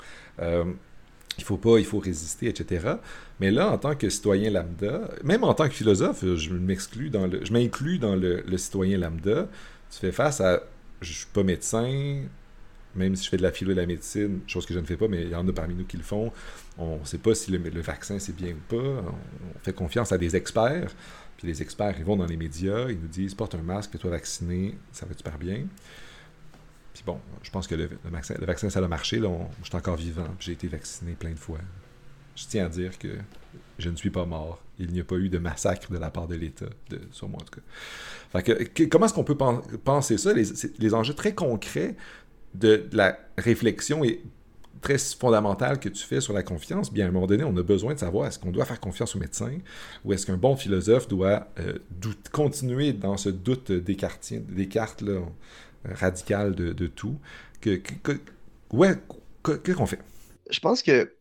il faut pas, il faut résister, etc. Mais là, en tant que citoyen lambda, même en tant que philosophe, je m'exclus dans le, je m'inclus dans le, citoyen lambda. Tu fais face à, je suis pas médecin, même si je fais de la philo et de la médecine, chose que je ne fais pas, mais il y en a parmi nous qui le font. On ne sait pas si le, vaccin c'est bien ou pas. On, fait confiance à des experts. Puis les experts, ils vont dans les médias, ils nous disent porte un masque, fais-toi vacciner, ça va super bien. Puis bon, je pense que le, vaccin, le vaccin, ça a marché. Là, je suis encore vivant. J'ai été vacciné plein de fois. Je tiens à dire que je ne suis pas mort. Il n'y a pas eu de massacre de la part de l'État, sur moi en tout cas. que, comment est-ce qu'on peut penser ça? Les, enjeux très concrets de, la réflexion et très fondamentale que tu fais sur la confiance, bien à un moment donné, on a besoin de savoir est-ce qu'on doit faire confiance aux médecins ou est-ce qu'un bon philosophe doit euh, continuer dans ce doute descartien, Descartes, là, radical de, tout? Ouais, qu'est-ce qu'on fait? Je pense que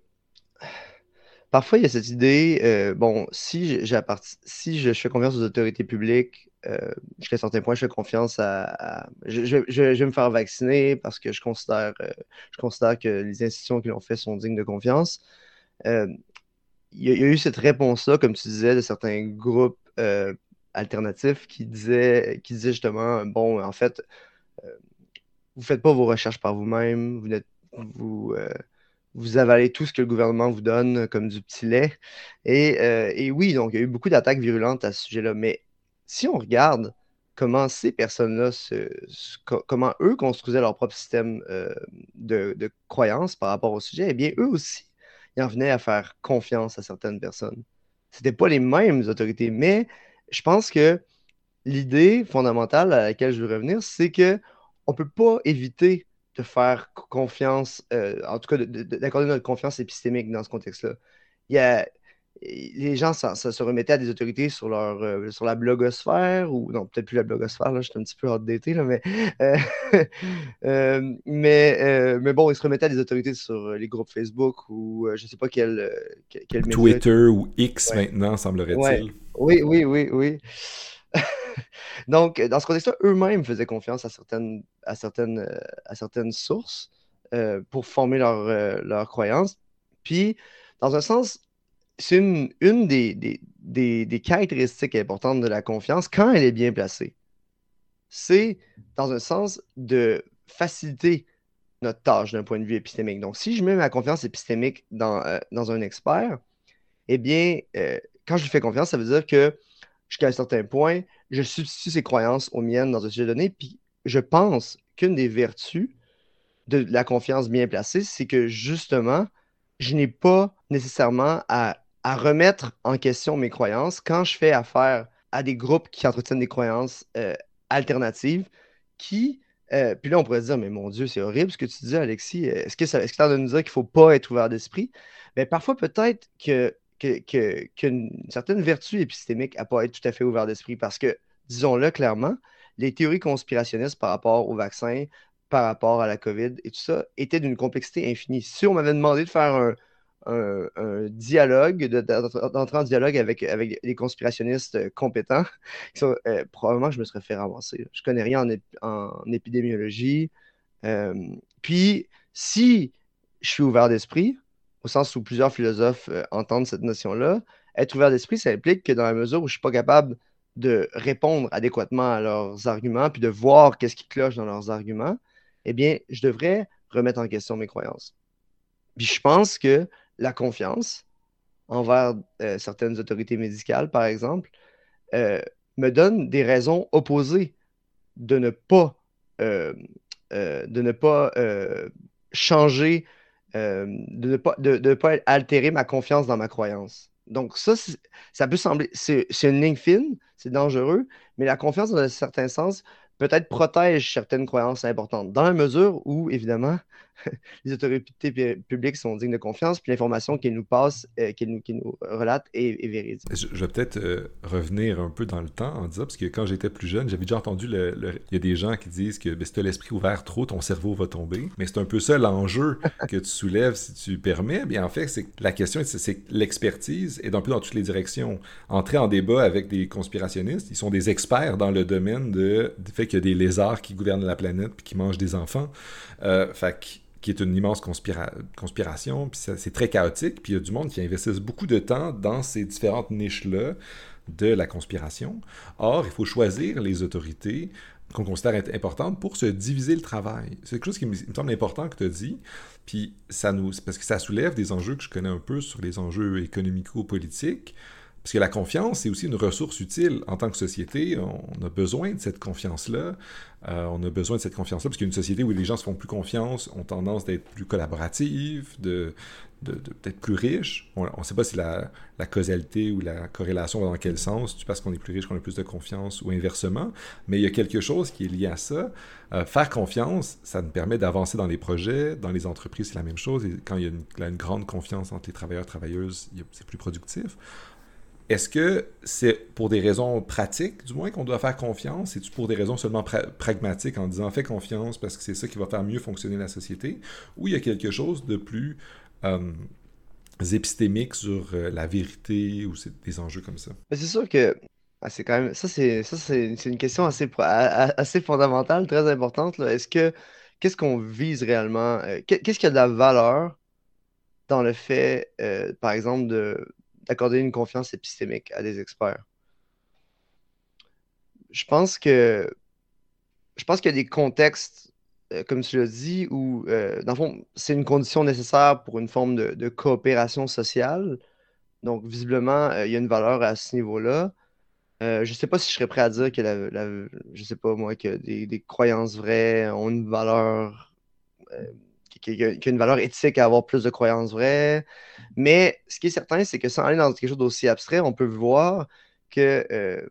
parfois il y a cette idée, euh, bon, si, si je, fais confiance aux autorités publiques, euh, jusqu'à un certain point, je fais confiance à. je, vais me faire vacciner parce que je considère, euh, je considère que les institutions qui l'ont fait sont dignes de confiance. Euh, il y, a eu cette réponse-là, comme tu disais, de certains groupes alternatifs qui disaient, qui disaient justement, bon, en fait, vous ne faites pas vos recherches par vous-même, vous, vous, euh, vous avalez tout ce que le gouvernement vous donne comme du petit lait. Et, euh, et oui, donc il y a eu beaucoup d'attaques virulentes à ce sujet-là. Mais si on regarde comment ces personnes-là, comment eux construisaient leur propre système euh, de, de croyance par rapport au sujet, eh bien, eux aussi, ils en venaient à faire confiance à certaines personnes. Ce n'étaient pas les mêmes autorités, mais je pense que l'idée fondamentale à laquelle je veux revenir, c'est que on ne peut pas éviter de faire confiance, euh, en tout cas d'accorder notre confiance épistémique dans ce contexte-là. Il y a, les gens se remettaient à des autorités sur, leur, euh, sur la blogosphère, ou non, peut-être plus la blogosphère, là, je suis un petit peu outdated, là, mais, euh, euh, mais, mais bon, ils se remettaient à des autorités sur les groupes Facebook ou je ne sais pas quel, quel, Twitter ou X maintenant, semblerait-il. Oui, oui, oui, oui. Donc, dans ce contexte-là, eux-mêmes faisaient confiance à certaines, à certaines, à certaines sources pour former leurs leur croyances. Puis, dans un sens, c'est une, des, caractéristiques importantes de la confiance quand elle est bien placée. C'est dans un sens de faciliter notre tâche d'un point de vue épistémique. Donc, si je mets ma confiance épistémique dans, euh, un expert, eh bien, euh, quand je lui fais confiance, ça veut dire que jusqu'à un certain point, je substitue ses croyances aux miennes dans un sujet donné, puis je pense qu'une des vertus de la confiance bien placée, c'est que justement, je n'ai pas nécessairement à à remettre en question mes croyances quand je fais affaire à des groupes qui entretiennent des croyances euh, alternatives qui. Euh, puis là, on pourrait se dire, mais mon Dieu, c'est horrible ce que tu dis, Alexis. Est-ce que ça est-ce que tu as de nous dire qu'il ne faut pas être ouvert d'esprit? Mais parfois, peut-être que, qu'une certaine vertu épistémique n'a pas être tout à fait ouvert d'esprit parce que, disons-le clairement, les théories conspirationnistes par rapport au vaccin, par rapport à la COVID et tout ça, étaient d'une complexité infinie. Si on m'avait demandé de faire un, un, dialogue, d'entrer en dialogue avec, avec des conspirationnistes euh, compétents, euh, probablement je me serais fait ramasser. Je connais rien en, épidémiologie. Euh, puis, si je suis ouvert d'esprit, au sens où plusieurs philosophes entendent cette notion-là, être ouvert d'esprit, ça implique que dans la mesure où je ne suis pas capable de répondre adéquatement à leurs arguments, puis de voir qu'est-ce qui cloche dans leurs arguments, eh bien, je devrais remettre en question mes croyances. Puis je pense que la confiance envers euh, certaines autorités médicales, par exemple, euh, me donne des raisons opposées de ne pas, euh, changer, de ne pas, de, pas altérer ma confiance dans ma croyance. Donc, ça, ça peut sembler, c'est une ligne fine, c'est dangereux, mais la confiance, dans un certain sens, peut-être protège certaines croyances importantes, dans la mesure où, évidemment, les autorités publiques sont dignes de confiance, puis l'information qu'ils nous passent, euh, qu'ils nous, nous, relatent est, véridique. Je, vais peut-être euh, revenir un peu dans le temps en disant, parce que quand j'étais plus jeune, j'avais déjà entendu, le, il y a des gens qui disent que ben, si tu as l'esprit ouvert trop, ton cerveau va tomber. Mais c'est un peu ça l'enjeu que tu soulèves, si tu permets. Bien, en fait, c'est la question, c'est que l'expertise est un peu dans toutes les directions. Entrer en débat avec des conspirationnistes, ils sont des experts dans le domaine de, du fait qu'il y a des lézards qui gouvernent la planète puis qui mangent des enfants. Euh, fait qui est une immense conspiration, puis c'est très chaotique, puis il y a du monde qui investisse beaucoup de temps dans ces différentes niches-là de la conspiration. Or, il faut choisir les autorités qu'on considère être importantes pour se diviser le travail. C'est quelque chose qui me, semble important que tu as dit, puis ça nous, parce que ça soulève des enjeux que je connais un peu sur les enjeux économico-politiques, parce que la confiance, c'est aussi une ressource utile en tant que société. On a besoin de cette confiance-là. Euh, on a besoin de cette confiance-là parce qu'une société où les gens se font plus confiance, ont tendance d'être plus collaboratifs, de, d'être plus riches. On ne sait pas si la, causalité ou la corrélation va dans quel sens, parce qu'on est plus riche qu'on a plus de confiance ou inversement, mais il y a quelque chose qui est lié à ça. Euh, faire confiance, ça nous permet d'avancer dans les projets, dans les entreprises, c'est la même chose, et quand il y a une, une grande confiance entre les travailleurs et travailleuses, c'est plus productif. Est-ce que c'est pour des raisons pratiques, du moins, qu'on doit faire confiance? C'est-tu pour des raisons seulement pragmatiques en disant fais confiance parce que c'est ça qui va faire mieux fonctionner la société? Ou il y a quelque chose de plus euh, épistémique sur euh, la vérité ou des enjeux comme ça? C'est sûr que ah, c'est quand même ça c'est ça c'est une question assez assez fondamentale, très importante. Est-ce que qu'est-ce qu'on vise réellement? Euh, qu'est-ce qu'il y a de la valeur dans le fait, par exemple, de d'accorder une confiance épistémique à des experts. Je pense que je pense qu'il y a des contextes, euh, comme tu l'as dit, où, euh, dans le fond, c'est une condition nécessaire pour une forme de, coopération sociale. Donc, visiblement, euh, il y a une valeur à ce niveau-là. Je ne sais pas si je serais prêt à dire que la, je sais pas moi que des, croyances vraies ont une valeur qu'il y, a une valeur éthique à avoir plus de croyances vraies. Mais ce qui est certain, c'est que sans aller dans quelque chose d'aussi abstrait, on peut voir que euh,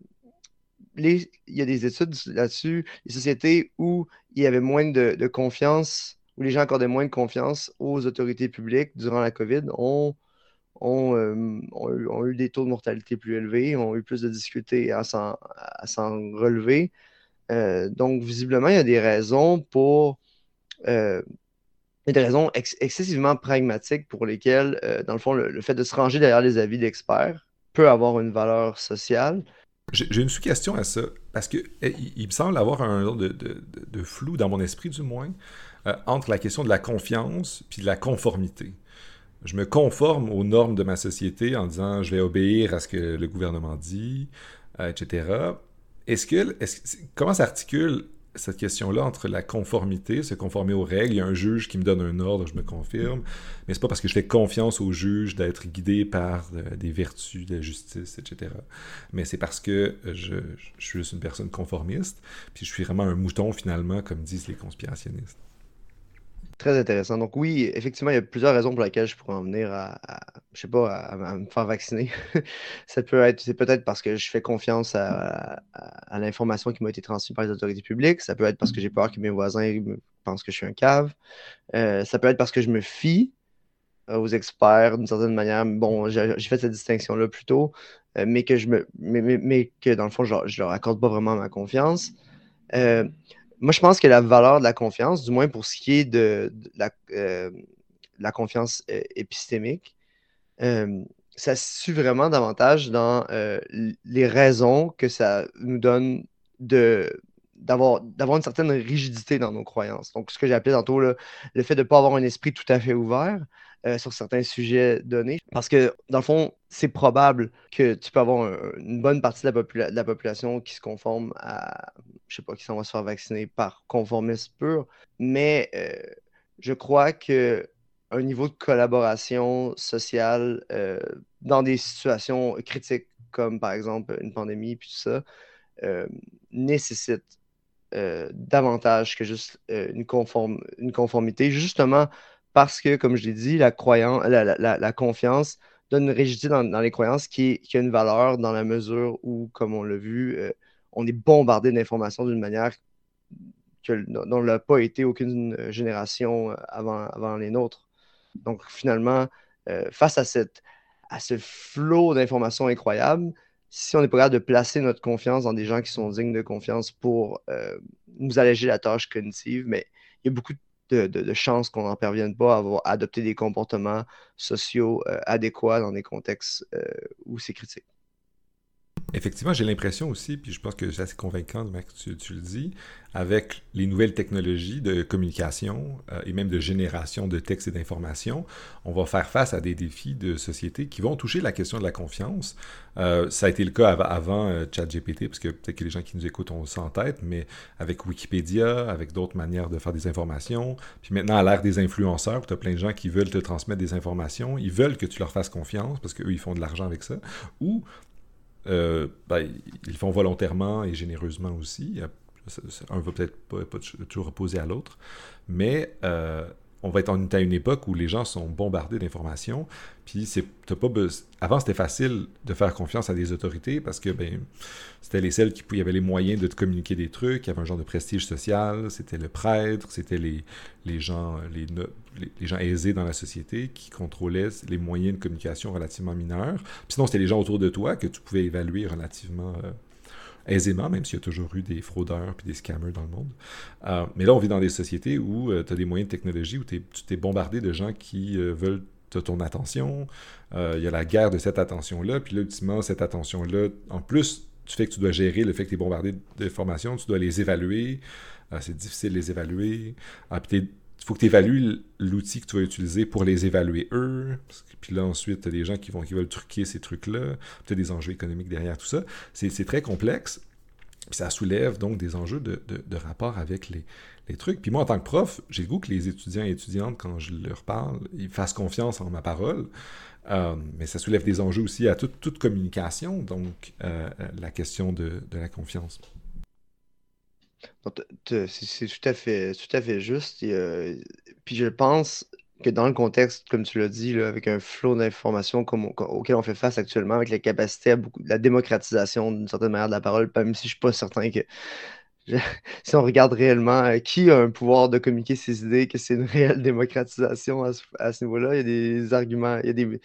il y a des études là-dessus, les sociétés où il y avait moins de, confiance, où les gens accordaient moins de confiance aux autorités publiques durant la COVID, ont, euh, eu, des taux de mortalité plus élevés, ont eu plus de difficultés à s'en relever. Euh, donc, visiblement, il y a des raisons pour des raisons excessivement pragmatiques pour lesquelles, euh, dans le fond, le, fait de se ranger derrière les avis d'experts peut avoir une valeur sociale. J'ai une sous-question à ça, parce que eh, il, me semble avoir un de, de, de, flou dans mon esprit, du moins, euh, entre la question de la confiance puis de la conformité. Je me conforme aux normes de ma société en disant je vais obéir à ce que le gouvernement dit, euh, etc. Est-ce que, est comment s'articule cette question-là entre la conformité, se conformer aux règles. Il y a un juge qui me donne un ordre, je me confirme. Mais c'est pas parce que je fais confiance au juge d'être guidé par euh, des vertus de la justice, etc. Mais c'est parce que je, je, suis juste une personne conformiste, puis je suis vraiment un mouton finalement, comme disent les conspirationnistes. Très intéressant. Donc oui, effectivement, il y a plusieurs raisons pour lesquelles je pourrais en venir à, je sais pas, à, me faire vacciner. ça peut être, c'est peut-être parce que je fais confiance à, l'information qui m'a été transmise par les autorités publiques. Ça peut être parce que j'ai peur que mes voisins pensent que je suis un cave. Euh, ça peut être parce que je me fie aux experts d'une certaine manière. Bon, j'ai fait cette distinction-là plus tôt, euh, mais que je me, mais, que dans le fond, je, je leur accorde pas vraiment ma confiance. Euh, moi, je pense que la valeur de la confiance, du moins pour ce qui est de, euh, la, confiance euh, épistémique, euh, ça se suit vraiment davantage dans les raisons que ça nous donne de d'avoir une certaine rigidité dans nos croyances. Donc, ce que appelé tantôt le fait de ne pas avoir un esprit tout à fait ouvert, sur certains sujets donnés. Parce que, dans le fond, c'est probable que tu peux avoir une bonne partie de la, population qui se conforme à, je sais pas, qui s'en va se faire vacciner par conformisme pur. Mais euh, je crois que un niveau de collaboration sociale euh, dans des situations critiques, comme par exemple une pandémie, puis tout ça, nécessite davantage que juste une, conform une conformité, justement parce que, comme je l'ai dit, la, croyance, la, confiance donne une rigidité dans, les croyances qui, a une valeur dans la mesure où, comme on l'a vu, euh, on est bombardé d'informations d'une manière que, dont n'a pas été aucune génération euh, avant, les nôtres. Donc, finalement, euh, face à, ce flot d'informations incroyables, si on n'est pas capable de placer notre confiance dans des gens qui sont dignes de confiance pour nous alléger la tâche cognitive, mais il y a beaucoup de chances qu'on n'en parvienne pas à adopté des comportements sociaux euh, adéquats dans des contextes euh, où c'est critique. Effectivement, j'ai l'impression aussi, puis je pense que c'est assez convaincant, que tu, le dis, avec les nouvelles technologies de communication euh, et même de génération de textes et d'informations, on va faire face à des défis de société qui vont toucher la question de la confiance. Euh, ça a été le cas avant euh, ChatGPT, parce que peut-être que les gens qui nous écoutent ont ça en tête, mais avec Wikipédia, avec d'autres manières de faire des informations, puis maintenant à l'ère des influenceurs, tu as plein de gens qui veulent te transmettre des informations, ils veulent que tu leur fasses confiance, parce qu'eux, ils font de l'argent avec ça, ou euh, ben, ils font volontairement et généreusement aussi. Un va peut-être pas, toujours opposer à l'autre, mais euh, on va être en, à une époque où les gens sont bombardés d'informations. Puis c'est, pas avant c'était facile de faire confiance à des autorités parce que ben c'était les celles qui avaient les moyens de te communiquer des trucs, qui avaient un genre de prestige social. C'était le prêtre, c'était les, les gens les, les, gens aisés dans la société qui contrôlaient les moyens de communication relativement mineurs. Sinon c'était les gens autour de toi que tu pouvais évaluer relativement euh, aisément, même s'il y a toujours eu des fraudeurs puis des scammers dans le monde. Euh, mais là, on vit dans des sociétés où euh, tu as des moyens de technologie, où tu t'es bombardé de gens qui veulent ton attention. Il y a la guerre de cette attention-là. Puis là, ultimement, cette attention-là, en plus tu fais que tu dois gérer le fait que tu es bombardé d'informations, tu dois les évaluer. c'est difficile de les évaluer. Ah, il faut que tu évalues l'outil que tu vas utiliser pour les évaluer eux. puis là, ensuite, tu as des gens qui, vont, qui veulent truquer ces trucs-là. Tu as des enjeux économiques derrière tout ça. C'est très complexe. ça soulève donc des enjeux de, rapport avec les, trucs. Puis moi, en tant que prof, j'ai le goût que les étudiants et étudiantes, quand je leur parle, ils fassent confiance en ma parole. Euh, mais ça soulève des enjeux aussi à toute, communication, donc euh, la question de, la confiance. C'est tout à fait, tout à fait juste. Euh, puis je pense que dans le contexte, comme tu l'as dit, avec un flot d'informations auquel on fait face actuellement, avec la capacité à beaucoup, la démocratisation d'une certaine manière de la parole, même si je ne suis pas certain que si on regarde réellement euh, qui a un pouvoir de communiquer ses idées, que c'est une réelle démocratisation à ce, niveau-là, il y a des arguments, il y a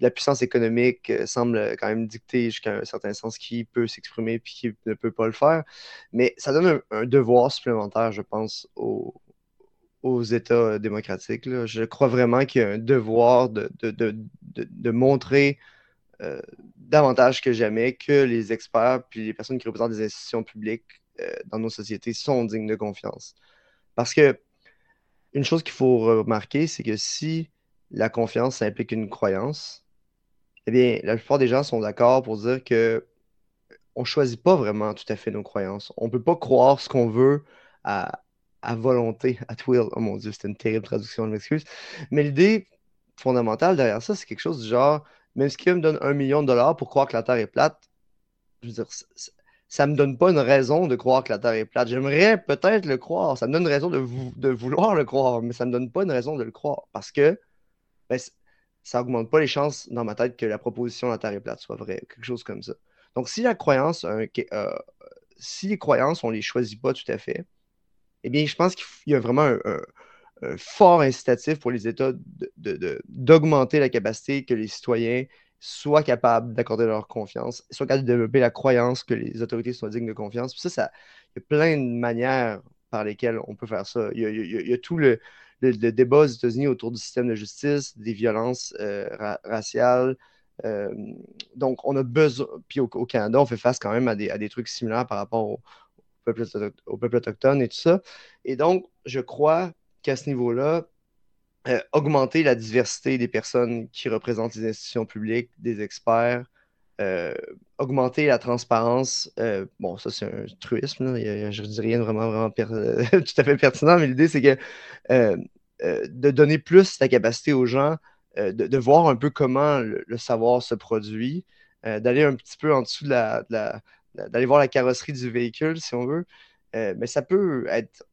la puissance économique euh, semble quand même dicter jusqu'à un certain sens qui peut s'exprimer puis qui ne peut pas le faire. Mais ça donne un, devoir supplémentaire, je pense, aux, États démocratiques. Je crois vraiment qu'il y a un devoir de, montrer euh, davantage que jamais que les experts puis les personnes qui représentent des institutions publiques euh, dans nos sociétés sont dignes de confiance. Parce que une chose qu'il faut remarquer, c'est que si la confiance implique une croyance, eh bien, la plupart des gens sont d'accord pour dire que on ne choisit pas vraiment tout à fait nos croyances. On ne peut pas croire ce qu'on veut à, volonté, at will. Oh mon Dieu, c'était une terrible traduction, je m'excuse. Mais l'idée fondamentale derrière ça, c'est quelque chose du genre, même si quelqu'un me donne un million de dollars pour croire que la Terre est plate, je veux dire, ça ne me donne pas une raison de croire que la Terre est plate. J'aimerais peut-être le croire. Ça me donne une raison de, vouloir le croire, mais ça ne me donne pas une raison de le croire. Parce que ben, ça n'augmente pas les chances dans ma tête que la proposition de la Terre est plate soit vraie. Quelque chose comme ça. Donc, si la croyance, euh, si les croyances, on ne les choisit pas tout à fait, eh bien, je pense qu'il y a vraiment un, fort incitatif pour les États d'augmenter la capacité que les citoyens soient capables d'accorder leur confiance, soient capables de développer la croyance que les autorités sont dignes de confiance. Puis ça, ça, il y a plein de manières par lesquelles on peut faire ça. Il y a, tout le, débat aux États-Unis autour du système de justice, des violences euh, raciales. Euh, donc, on a besoin, puis au, Canada, on fait face quand même à des, trucs similaires par rapport au, peuple, au peuple autochtone et tout ça. Et donc, je crois qu'à ce niveau-là, euh, augmenter la diversité des personnes qui représentent les institutions publiques, des experts, euh, augmenter la transparence. Euh, bon, ça, c'est un truisme. je ne dis rien de vraiment, vraiment tout à fait pertinent, mais l'idée, c'est que de donner plus la capacité aux gens de, voir un peu comment le, savoir se produit, d'aller un petit peu en dessous de la, d'aller voir la carrosserie du véhicule, si on veut. mais ça peut être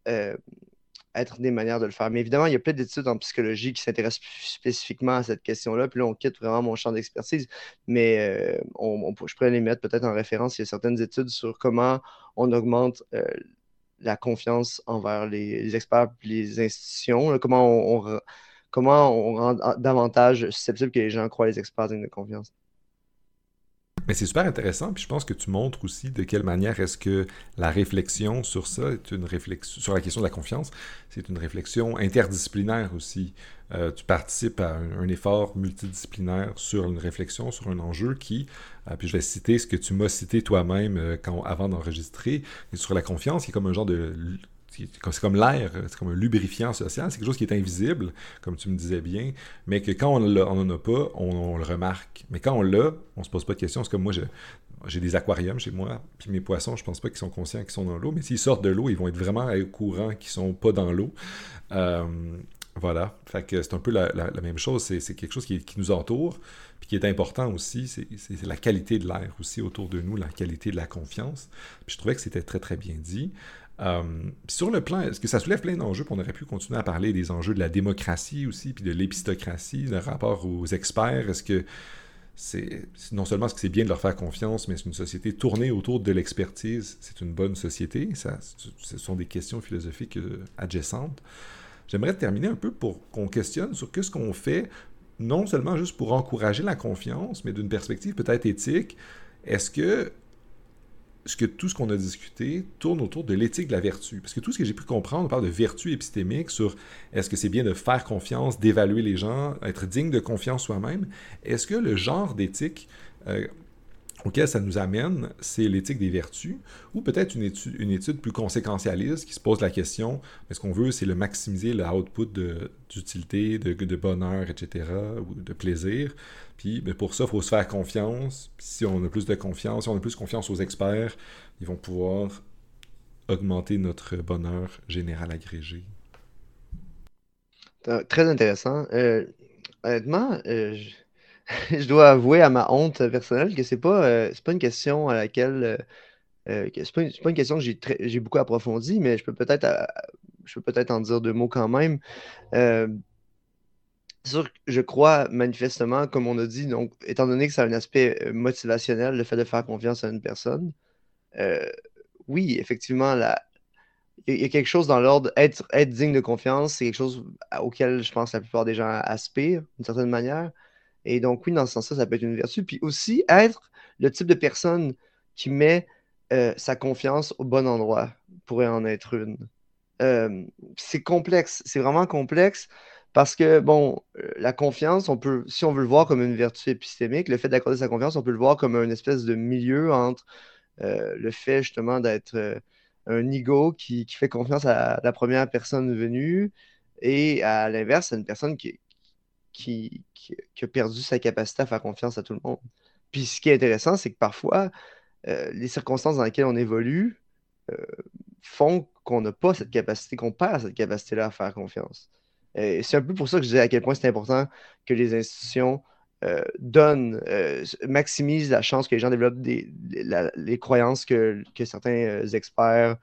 être des manières de le faire. Mais évidemment, il y a plein d'études en psychologie qui s'intéressent spécifiquement à cette question-là. Puis là, on quitte vraiment mon champ d'expertise. Mais euh, je pourrais les mettre peut-être en référence. Il y a certaines études sur comment on augmente euh, la confiance envers les, experts et les institutions. comment, on, comment on rend davantage susceptible que les gens croient les experts dignes de confiance. Mais c'est super intéressant, puis je pense que tu montres aussi de quelle manière est-ce que la réflexion sur ça est une réflexion, sur la question de la confiance, c'est une réflexion interdisciplinaire aussi. Euh, tu participes à un, effort multidisciplinaire sur une réflexion, sur un enjeu qui, euh, puis je vais citer ce que tu m'as cité toi-même euh, avant d'enregistrer, sur la confiance, qui est comme un genre de c'est comme l'air, c'est comme un lubrifiant social, c'est quelque chose qui est invisible, comme tu me disais bien, mais que quand on n'en a pas, on, le remarque. Mais quand on l'a, on se pose pas de questions. C'est comme moi, j'ai des aquariums chez moi, puis mes poissons, je pense pas qu'ils sont conscients qu'ils sont dans l'eau, mais s'ils sortent de l'eau, ils vont être vraiment au courant qu'ils sont pas dans l'eau. Euh, voilà, c'est un peu la, même chose, c'est quelque chose qui, nous entoure, puis qui est important aussi, c'est la qualité de l'air aussi autour de nous, la qualité de la confiance. Puis je trouvais que c'était très très bien dit. Euh, sur le plan, est-ce que ça soulève plein d'enjeux, on aurait pu continuer à parler des enjeux de la démocratie aussi, puis de l'épistocratie, le rapport aux experts? Est-ce que c'est non seulement est-ce que c'est bien de leur faire confiance, mais c'est une société tournée autour de l'expertise, c'est une bonne société? Ça, ce sont des questions philosophiques euh, adjacentes. J'aimerais terminer un peu pour qu'on questionne sur qu'est-ce qu'on fait, non seulement juste pour encourager la confiance, mais d'une perspective peut-être éthique. Est-ce que ce que tout ce qu'on a discuté tourne autour de l'éthique de la vertu. Parce que tout ce que j'ai pu comprendre, on parle de vertu épistémique sur est-ce que c'est bien de faire confiance, d'évaluer les gens, être digne de confiance soi-même. Est-ce que le genre d'éthique euh, auquel ça nous amène, c'est l'éthique des vertus, ou peut-être une étude, une étude plus conséquentialiste qui se pose la question, est-ce qu'on veut, c'est le maximiser le output d'utilité, de, de, bonheur, etc., ou de plaisir. Puis ben, pour ça, il faut se faire confiance. si on a plus de confiance, si on a plus confiance aux experts, ils vont pouvoir augmenter notre bonheur général agrégé. Très intéressant. Euh, honnêtement, euh, dois avouer à ma honte personnelle que c'est pas, euh, pas une question à laquelle. Euh, euh, c'est pas, une question que j'ai, beaucoup approfondie, mais je peux peut-être je peux peut-être en dire deux mots quand même. sûr je crois manifestement, comme on a dit, donc, étant donné que c'est un aspect motivationnel, le fait de faire confiance à une personne, oui, effectivement, il y a quelque chose dans l'ordre, être, être digne de confiance, c'est quelque chose auquel je pense la plupart des gens aspirent, d'une certaine manière. Et donc, oui, dans ce sens-là, ça peut être une vertu. Puis aussi, être le type de personne qui met euh, sa confiance au bon endroit pourrait en être une. Euh, c'est complexe, c'est vraiment complexe parce que, bon, euh, la confiance, on peut, si on veut le voir comme une vertu épistémique, le fait d'accorder sa confiance, on peut le voir comme une espèce de milieu entre le fait justement d'être un ego qui, qui, fait confiance à la première personne venue et à l'inverse, à une personne qui, qui, a perdu sa capacité à faire confiance à tout le monde. Puis ce qui est intéressant, c'est que parfois, euh, les circonstances dans lesquelles on évolue euh, font qu'on n'a pas cette capacité, qu'on perd cette capacité-là à faire confiance. Et c'est un peu pour ça que je disais à quel point c'est important que les institutions euh, donnent, maximisent la chance que les gens développent les croyances que certains experts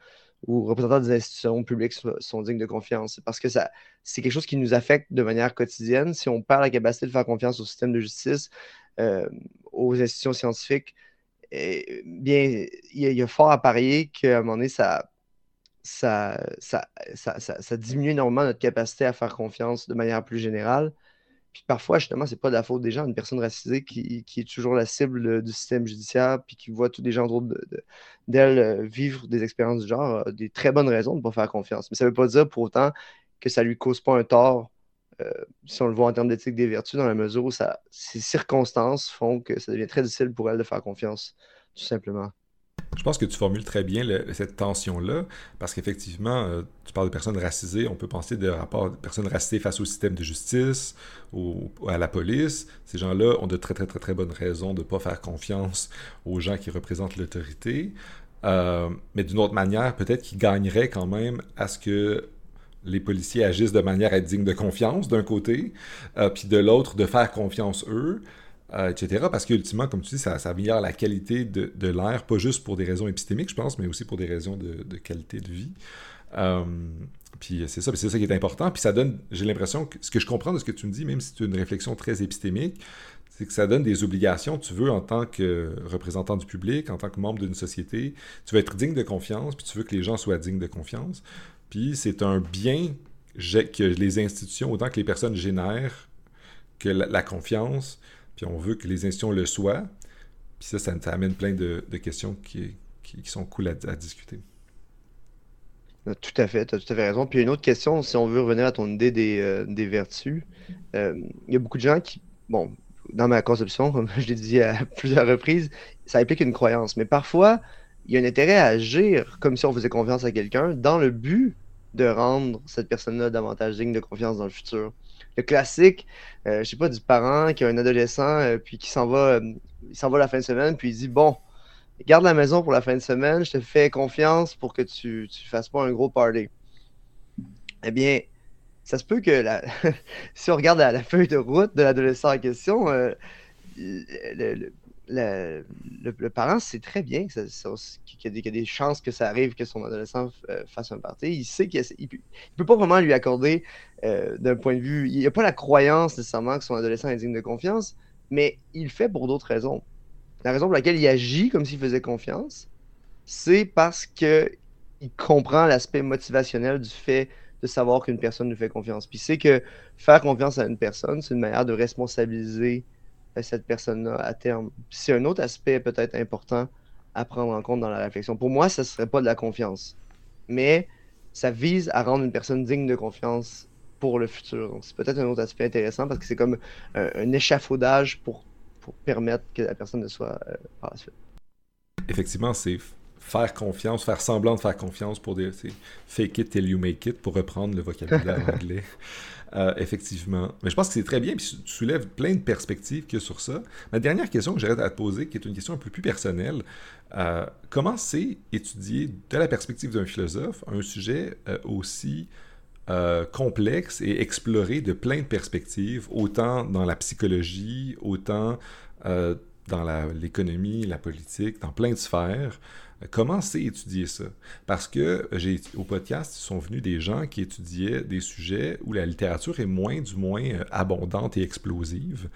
ou représentants des institutions publiques sont, dignes de confiance. Parce que ça, c'est quelque chose qui nous affecte de manière quotidienne. Si on perd la capacité de faire confiance au système de justice, euh, aux institutions scientifiques, eh, bien, il y, a fort à parier qu'à un moment donné, ça, ça, ça, ça, diminue énormément notre capacité à faire confiance de manière plus générale. Puis parfois, justement, c'est pas de la faute des gens. Une personne racisée qui, est toujours la cible du système judiciaire, puis qui voit tous les gens autour d'elle euh, vivre des expériences du genre, a des très bonnes raisons de ne pas faire confiance. Mais ça ne veut pas dire pour autant que ça lui cause pas un tort, euh, si on le voit en termes d'éthique des vertus, dans la mesure où ça, ces circonstances font que ça devient très difficile pour elle de faire confiance, tout simplement. Je pense que tu formules très bien cette tension-là, parce qu'effectivement, euh, tu parles de personnes racisées, on peut penser de rapports de personnes racisées face au système de justice ou, à la police. Ces gens-là ont de très, très, très, très bonnes raisons de ne pas faire confiance aux gens qui représentent l'autorité. Euh, mais d'une autre manière, peut-être qu'ils gagneraient quand même à ce que les policiers agissent de manière à être dignes de confiance d'un côté, euh, puis de l'autre de faire confiance eux. Euh, etc. Parce qu'ultimement, comme tu dis, ça, ça améliore la qualité de, l'air, pas juste pour des raisons épistémiques, je pense, mais aussi pour des raisons de, qualité de vie. Euh, puis c'est ça, c'est ça qui est important. Puis ça donne, j'ai l'impression que ce que je comprends de ce que tu me dis, même si c'est une réflexion très épistémique, c'est que ça donne des obligations, tu veux, en tant que représentant du public, en tant que membre d'une société, tu veux être digne de confiance, puis tu veux que les gens soient dignes de confiance. Puis c'est un bien que les institutions, autant que les personnes génèrent, que la confiance, puis on veut que les institutions le soient. Puis ça, ça, amène plein de, questions qui, sont cool à, discuter. Euh, tout à fait, tu as tout à fait raison. Puis une autre question, si on veut revenir à ton idée des, euh, vertus, euh, il y a beaucoup de gens qui, bon, dans ma conception, comme je l'ai dit à plusieurs reprises, ça implique une croyance. Mais parfois, il y a un intérêt à agir comme si on faisait confiance à quelqu'un dans le but de rendre cette personne-là davantage digne de confiance dans le futur le classique, euh, je sais pas, du parent qui a un adolescent, euh, puis qui s'en va, euh, il s'en va la fin de semaine, puis il dit Bon, garde la maison pour la fin de semaine, je te fais confiance pour que tu ne fasses pas un gros party. Eh bien, ça se peut que la... si on regarde la, feuille de route de l'adolescent en question, le, le, parent sait très bien qu'il y, a des chances que ça arrive que son adolescent euh, fasse un party. Il sait qu'il ne peut, pas vraiment lui accorder euh, d'un point de vue. Il n'y a pas la croyance nécessairement que son adolescent est digne de confiance, mais il le fait pour d'autres raisons. La raison pour laquelle il agit comme s'il faisait confiance, c'est parce qu'il comprend l'aspect motivationnel du fait de savoir qu'une personne nous fait confiance. Puis c'est que faire confiance à une personne, c'est une manière de responsabiliser cette personne-là à terme. C'est un autre aspect peut-être important à prendre en compte dans la réflexion. Pour moi, ce ne serait pas de la confiance, mais ça vise à rendre une personne digne de confiance pour le futur. Donc, c'est peut-être un autre aspect intéressant parce que c'est comme un, échafaudage pour pour permettre que la personne ne soit par la suite. Effectivement, c'est faire confiance, faire semblant de faire confiance pour des. Fake it till you make it, pour reprendre le vocabulaire anglais. Euh, effectivement. Mais je pense que c'est très bien, puis tu soulèves plein de perspectives que sur ça. Ma dernière question que j'aurais à te poser, qui est une question un peu plus personnelle, euh, comment c'est étudier de la perspective d'un philosophe un sujet euh, aussi complexe et exploré de plein de perspectives, autant dans la psychologie, autant dans l'économie, la, politique, dans plein de sphères. Comment c'est étudier ça? Parce que j'ai au podcast, ils sont venus des gens qui étudiaient des sujets où la littérature est moins du moins euh, abondante et explosive.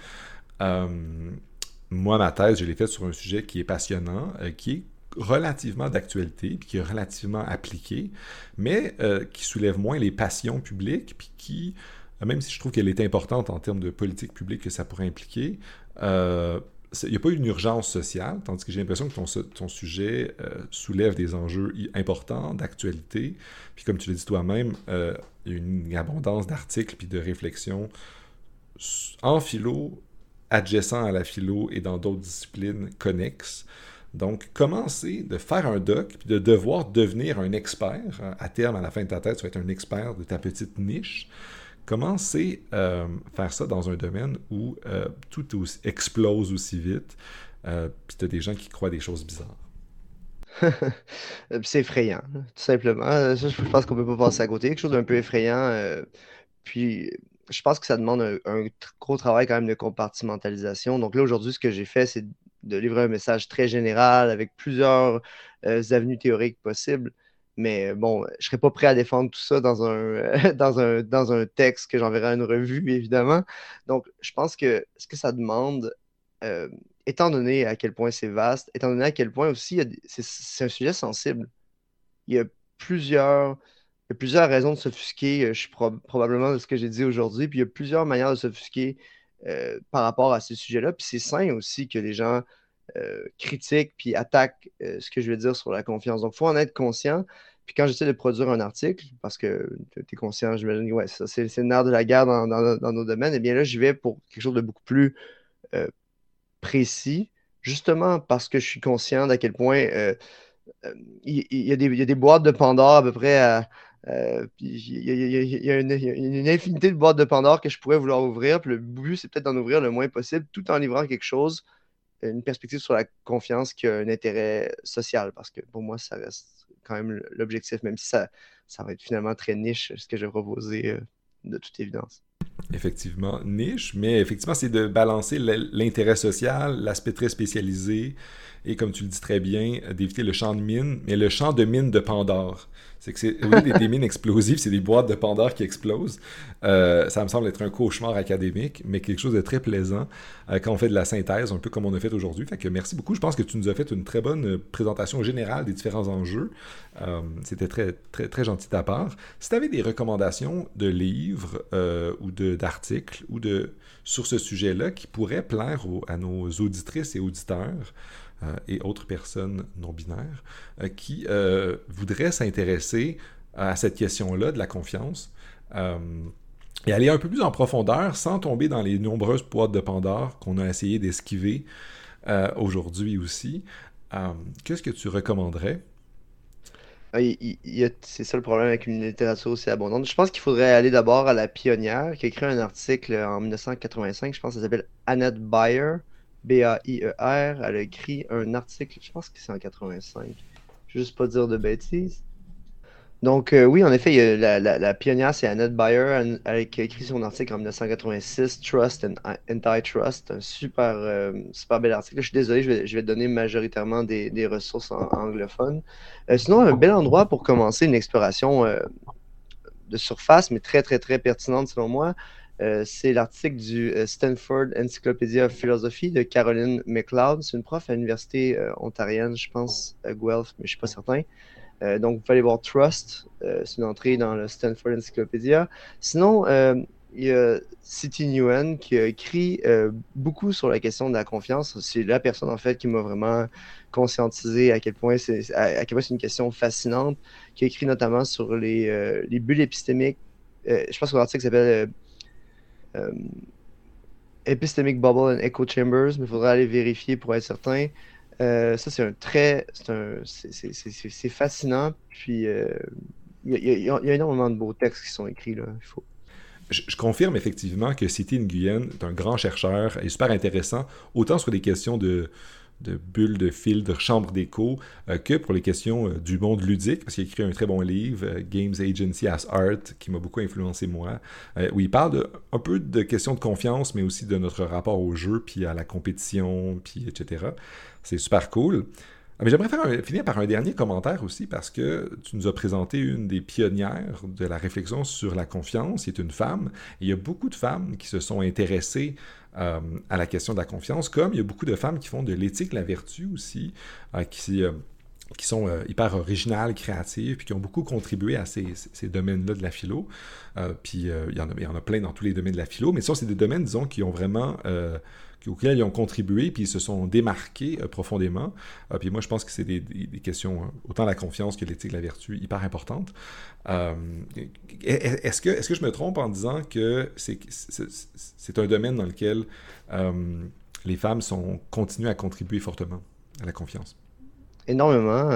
Euh, moi, ma thèse, je l'ai faite sur un sujet qui est passionnant, euh, qui est relativement d'actualité, puis qui est relativement appliqué, mais qui soulève moins les passions publiques, puis qui, même si je trouve qu'elle est importante en termes de politique publique que ça pourrait impliquer, il n'y a pas une urgence sociale, tandis que j'ai l'impression que ton, sujet euh, soulève des enjeux importants, d'actualité. Puis comme tu l'as dit toi-même, euh, il y a une abondance d'articles puis de réflexions en philo, adjacent à la philo et dans d'autres disciplines connexes. Donc, commencer de faire un doc, puis de devoir devenir un expert. À terme, à la fin de ta tête, tu vas être un expert de ta petite niche. Comment c'est euh, faire ça dans un domaine où euh, tout explose aussi vite, euh, tu as des gens qui croient des choses bizarres? c'est effrayant, tout simplement. je pense qu'on peut pas passer à côté. Quelque chose d'un peu effrayant. puis, je pense que ça demande un, gros travail quand même de compartimentalisation. Donc là, aujourd'hui, ce que j'ai fait, c'est de livrer un message très général avec plusieurs avenues théoriques possibles. Mais bon, je ne serais pas prêt à défendre tout ça dans un, dans un, dans un texte que j'enverrai à une revue, évidemment. Donc, je pense que ce que ça demande, euh, étant donné à quel point c'est vaste, étant donné à quel point aussi c'est un sujet sensible, il y a plusieurs, il y a plusieurs raisons de s'offusquer, euh, je suis probablement de ce que j'ai dit aujourd'hui, puis il y a plusieurs manières de s'offusquer euh, par rapport à ce sujet-là. Puis c'est sain aussi que les gens euh, critique puis attaque euh, ce que je veux dire sur la confiance. Donc, il faut en être conscient. Puis quand j'essaie de produire un article, parce que tu es conscient, j'imagine, ouais, ça, c'est, le nerf de la guerre dans, nos domaines, et eh bien là, j'y vais pour quelque chose de beaucoup plus euh, précis, justement parce que je suis conscient d'à quel point il y, a des boîtes de Pandore à peu près il y, a, une, infinité de boîtes de Pandore que je pourrais vouloir ouvrir. Puis le but, c'est peut-être d'en ouvrir le moins possible tout en livrant quelque chose une perspective sur la confiance qui a un intérêt social, parce que pour moi, ça reste quand même l'objectif, même si ça, ça va être finalement très niche, ce que j'ai proposé euh, de toute évidence. Effectivement, niche, mais effectivement, c'est de balancer l'intérêt social, l'aspect très spécialisé, et comme tu le dis très bien, d'éviter le champ de mine, mais le champ de mine de Pandore. C'est que c'est des, mines explosives, c'est des boîtes de Pandore qui explosent. Euh, ça me semble être un cauchemar académique, mais quelque chose de très plaisant euh, quand on fait de la synthèse, un peu comme on a fait aujourd'hui. Fait que merci beaucoup. Je pense que tu nous as fait une très bonne présentation générale des différents enjeux. Euh, c'était très, très, très gentil de ta part. Si tu avais des recommandations de livres ou d'articles ou de sur ce sujet-là qui pourraient plaire à nos auditrices et auditeurs, euh, et autres personnes non binaires euh, qui euh, voudraient s'intéresser à cette question-là de la confiance et aller un peu plus en profondeur sans tomber dans les nombreuses boîtes de Pandore qu'on a essayé d'esquiver aujourd'hui aussi. Qu'est-ce que tu recommanderais? Ah, c'est ça le problème avec une littérature aussi abondante. Je pense qu'il faudrait aller d'abord à La Pionnière, qui a écrit un article en 1985, je pense que ça s'appelle Annette Bayer, B-A-I-E-R. Elle a écrit un article, je pense que c'est en 85. Je vais juste pas dire de bêtises. Donc, euh, oui, en effet, la, la, pionnière, c'est Annette Bayer. Elle, qui a écrit son article en 1986, Trust and Antitrust. Un super, euh, super bel article. Je suis désolé, je vais, je vais donner majoritairement des, des ressources en, anglophones. Euh, sinon, un bel endroit pour commencer une exploration de surface, mais très, très, très pertinente selon moi. Euh, c'est l'article du euh, Stanford Encyclopedia of Philosophy de Caroline McLeod. C'est une prof à l'université euh, ontarienne, je pense, à Guelph, mais je ne suis pas certain. donc, vous pouvez aller voir Trust, c'est une entrée dans le Stanford Encyclopedia. Sinon, il y a City Nguyen qui a écrit beaucoup sur la question de la confiance. C'est la personne, en fait, qui m'a vraiment conscientisé à quel point c'est à, une question fascinante, qui a écrit notamment sur les, les bulles épistémiques. je pense que l'article s'appelle euh, Epistemic Bubble and Echo Chambers, mais il faudra aller vérifier pour être certain. ça, c'est un très. C'est fascinant. Puis, il y, a énormément de beaux textes qui sont écrits là. Il faut. Je, confirme effectivement que City Nguyen est un grand chercheur et super intéressant, autant sur des questions de, de bulles, de fils, de chambre d'écho, euh, que pour les questions euh, du monde ludique, parce qu'il a écrit un très bon livre, euh, Games Agency as Art, qui m'a beaucoup influencé moi, où il parle de, un peu de questions de confiance, mais aussi de notre rapport au jeu, puis à la compétition, puis etc. C'est super cool. Ah, mais j'aimerais finir par un dernier commentaire aussi, parce que tu nous as présenté une des pionnières de la réflexion sur la confiance, qui est une femme. Et il y a beaucoup de femmes qui se sont intéressées euh, à la question de la confiance, comme il y a beaucoup de femmes qui font de l'éthique, la vertu aussi, euh, qui, euh, qui sont hyper originales, créatives, puis qui ont beaucoup contribué à ces, ces domaines-là de la philo. puis il y, en a, il y en a plein dans tous les domaines de la philo, mais ça, c'est des domaines, disons, qui ont vraiment auxquels ils ont contribué, puis ils se sont démarqués euh, profondément. Euh, puis moi, je pense que c'est des, questions, euh, autant la confiance que l'éthique, la vertu, hyper importantes. est-ce, que, est-ce que je me trompe en disant que c'est, c'est, un domaine dans lequel les femmes sont, continuent à contribuer fortement à la confiance? Énormément.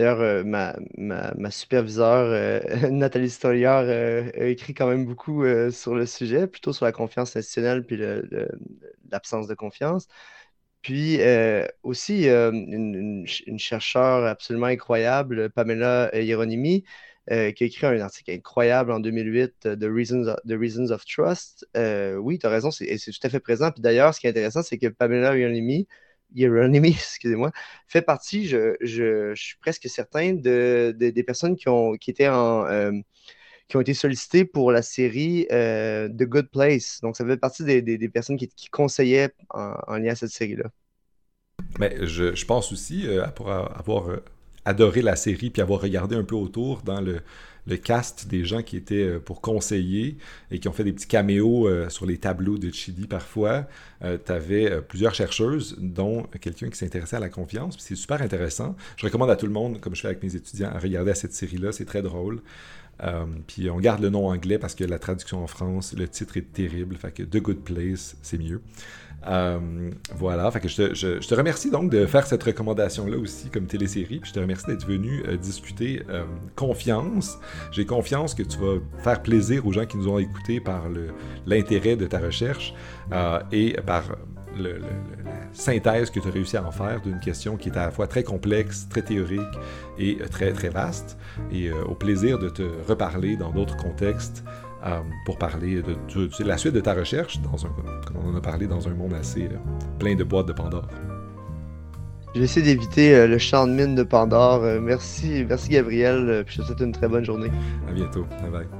D'ailleurs, euh, ma, ma, ma superviseure, euh, Nathalie Stoliard, euh, a écrit quand même beaucoup sur le sujet, plutôt sur la confiance institutionnelle puis l'absence de confiance. Puis aussi, une, une, chercheure absolument incroyable, Pamela Hieronymi, qui a écrit un article incroyable en 2008, The Reasons of, The Reasons of Trust. oui, tu as raison, c'est tout à fait présent. Puis d'ailleurs, ce qui est intéressant, c'est que Pamela Hieronymi, Hieronymy, excusez-moi, fait partie, je, je, suis presque certain, de, des personnes qui ont, qui étaient en, euh, qui ont été sollicitées pour la série euh, The Good Place. Donc, ça fait partie des, des, personnes qui, qui conseillaient en, lien à cette série-là. Mais je, je pense aussi, euh, pour avoir adoré la série puis avoir regardé un peu autour dans le, le cast des gens qui étaient euh, pour conseiller et qui ont fait des petits caméos euh, sur les tableaux de Chidi parfois. Euh, tu avais plusieurs chercheuses, dont quelqu'un qui s'intéressait à la confiance. C'est super intéressant. Je recommande à tout le monde, comme je fais avec mes étudiants, à regarder à cette série-là. C'est très drôle. puis on garde le nom anglais parce que la traduction en France, le titre est terrible. Fait que The Good Place, c'est mieux. Euh, voilà, je te, remercie donc de faire cette recommandation-là aussi comme télésérie, puis je te remercie d'être venu euh, discuter euh, confiance. J'ai confiance que tu vas faire plaisir aux gens qui nous ont écoutés par l'intérêt de ta recherche et par la synthèse que tu as réussi à en faire d'une question qui est à la fois très complexe, très théorique et très très vaste, et au plaisir de te reparler dans d'autres contextes euh, pour parler de, la suite de ta recherche, dans un, comme on en a parlé, dans un monde assez euh, plein de boîtes de Pandore. Je vais essayer d'éviter euh, le champ de mine de Pandore. merci, merci Gabriel, puis je te souhaite une très bonne journée. À bientôt. Bye bye.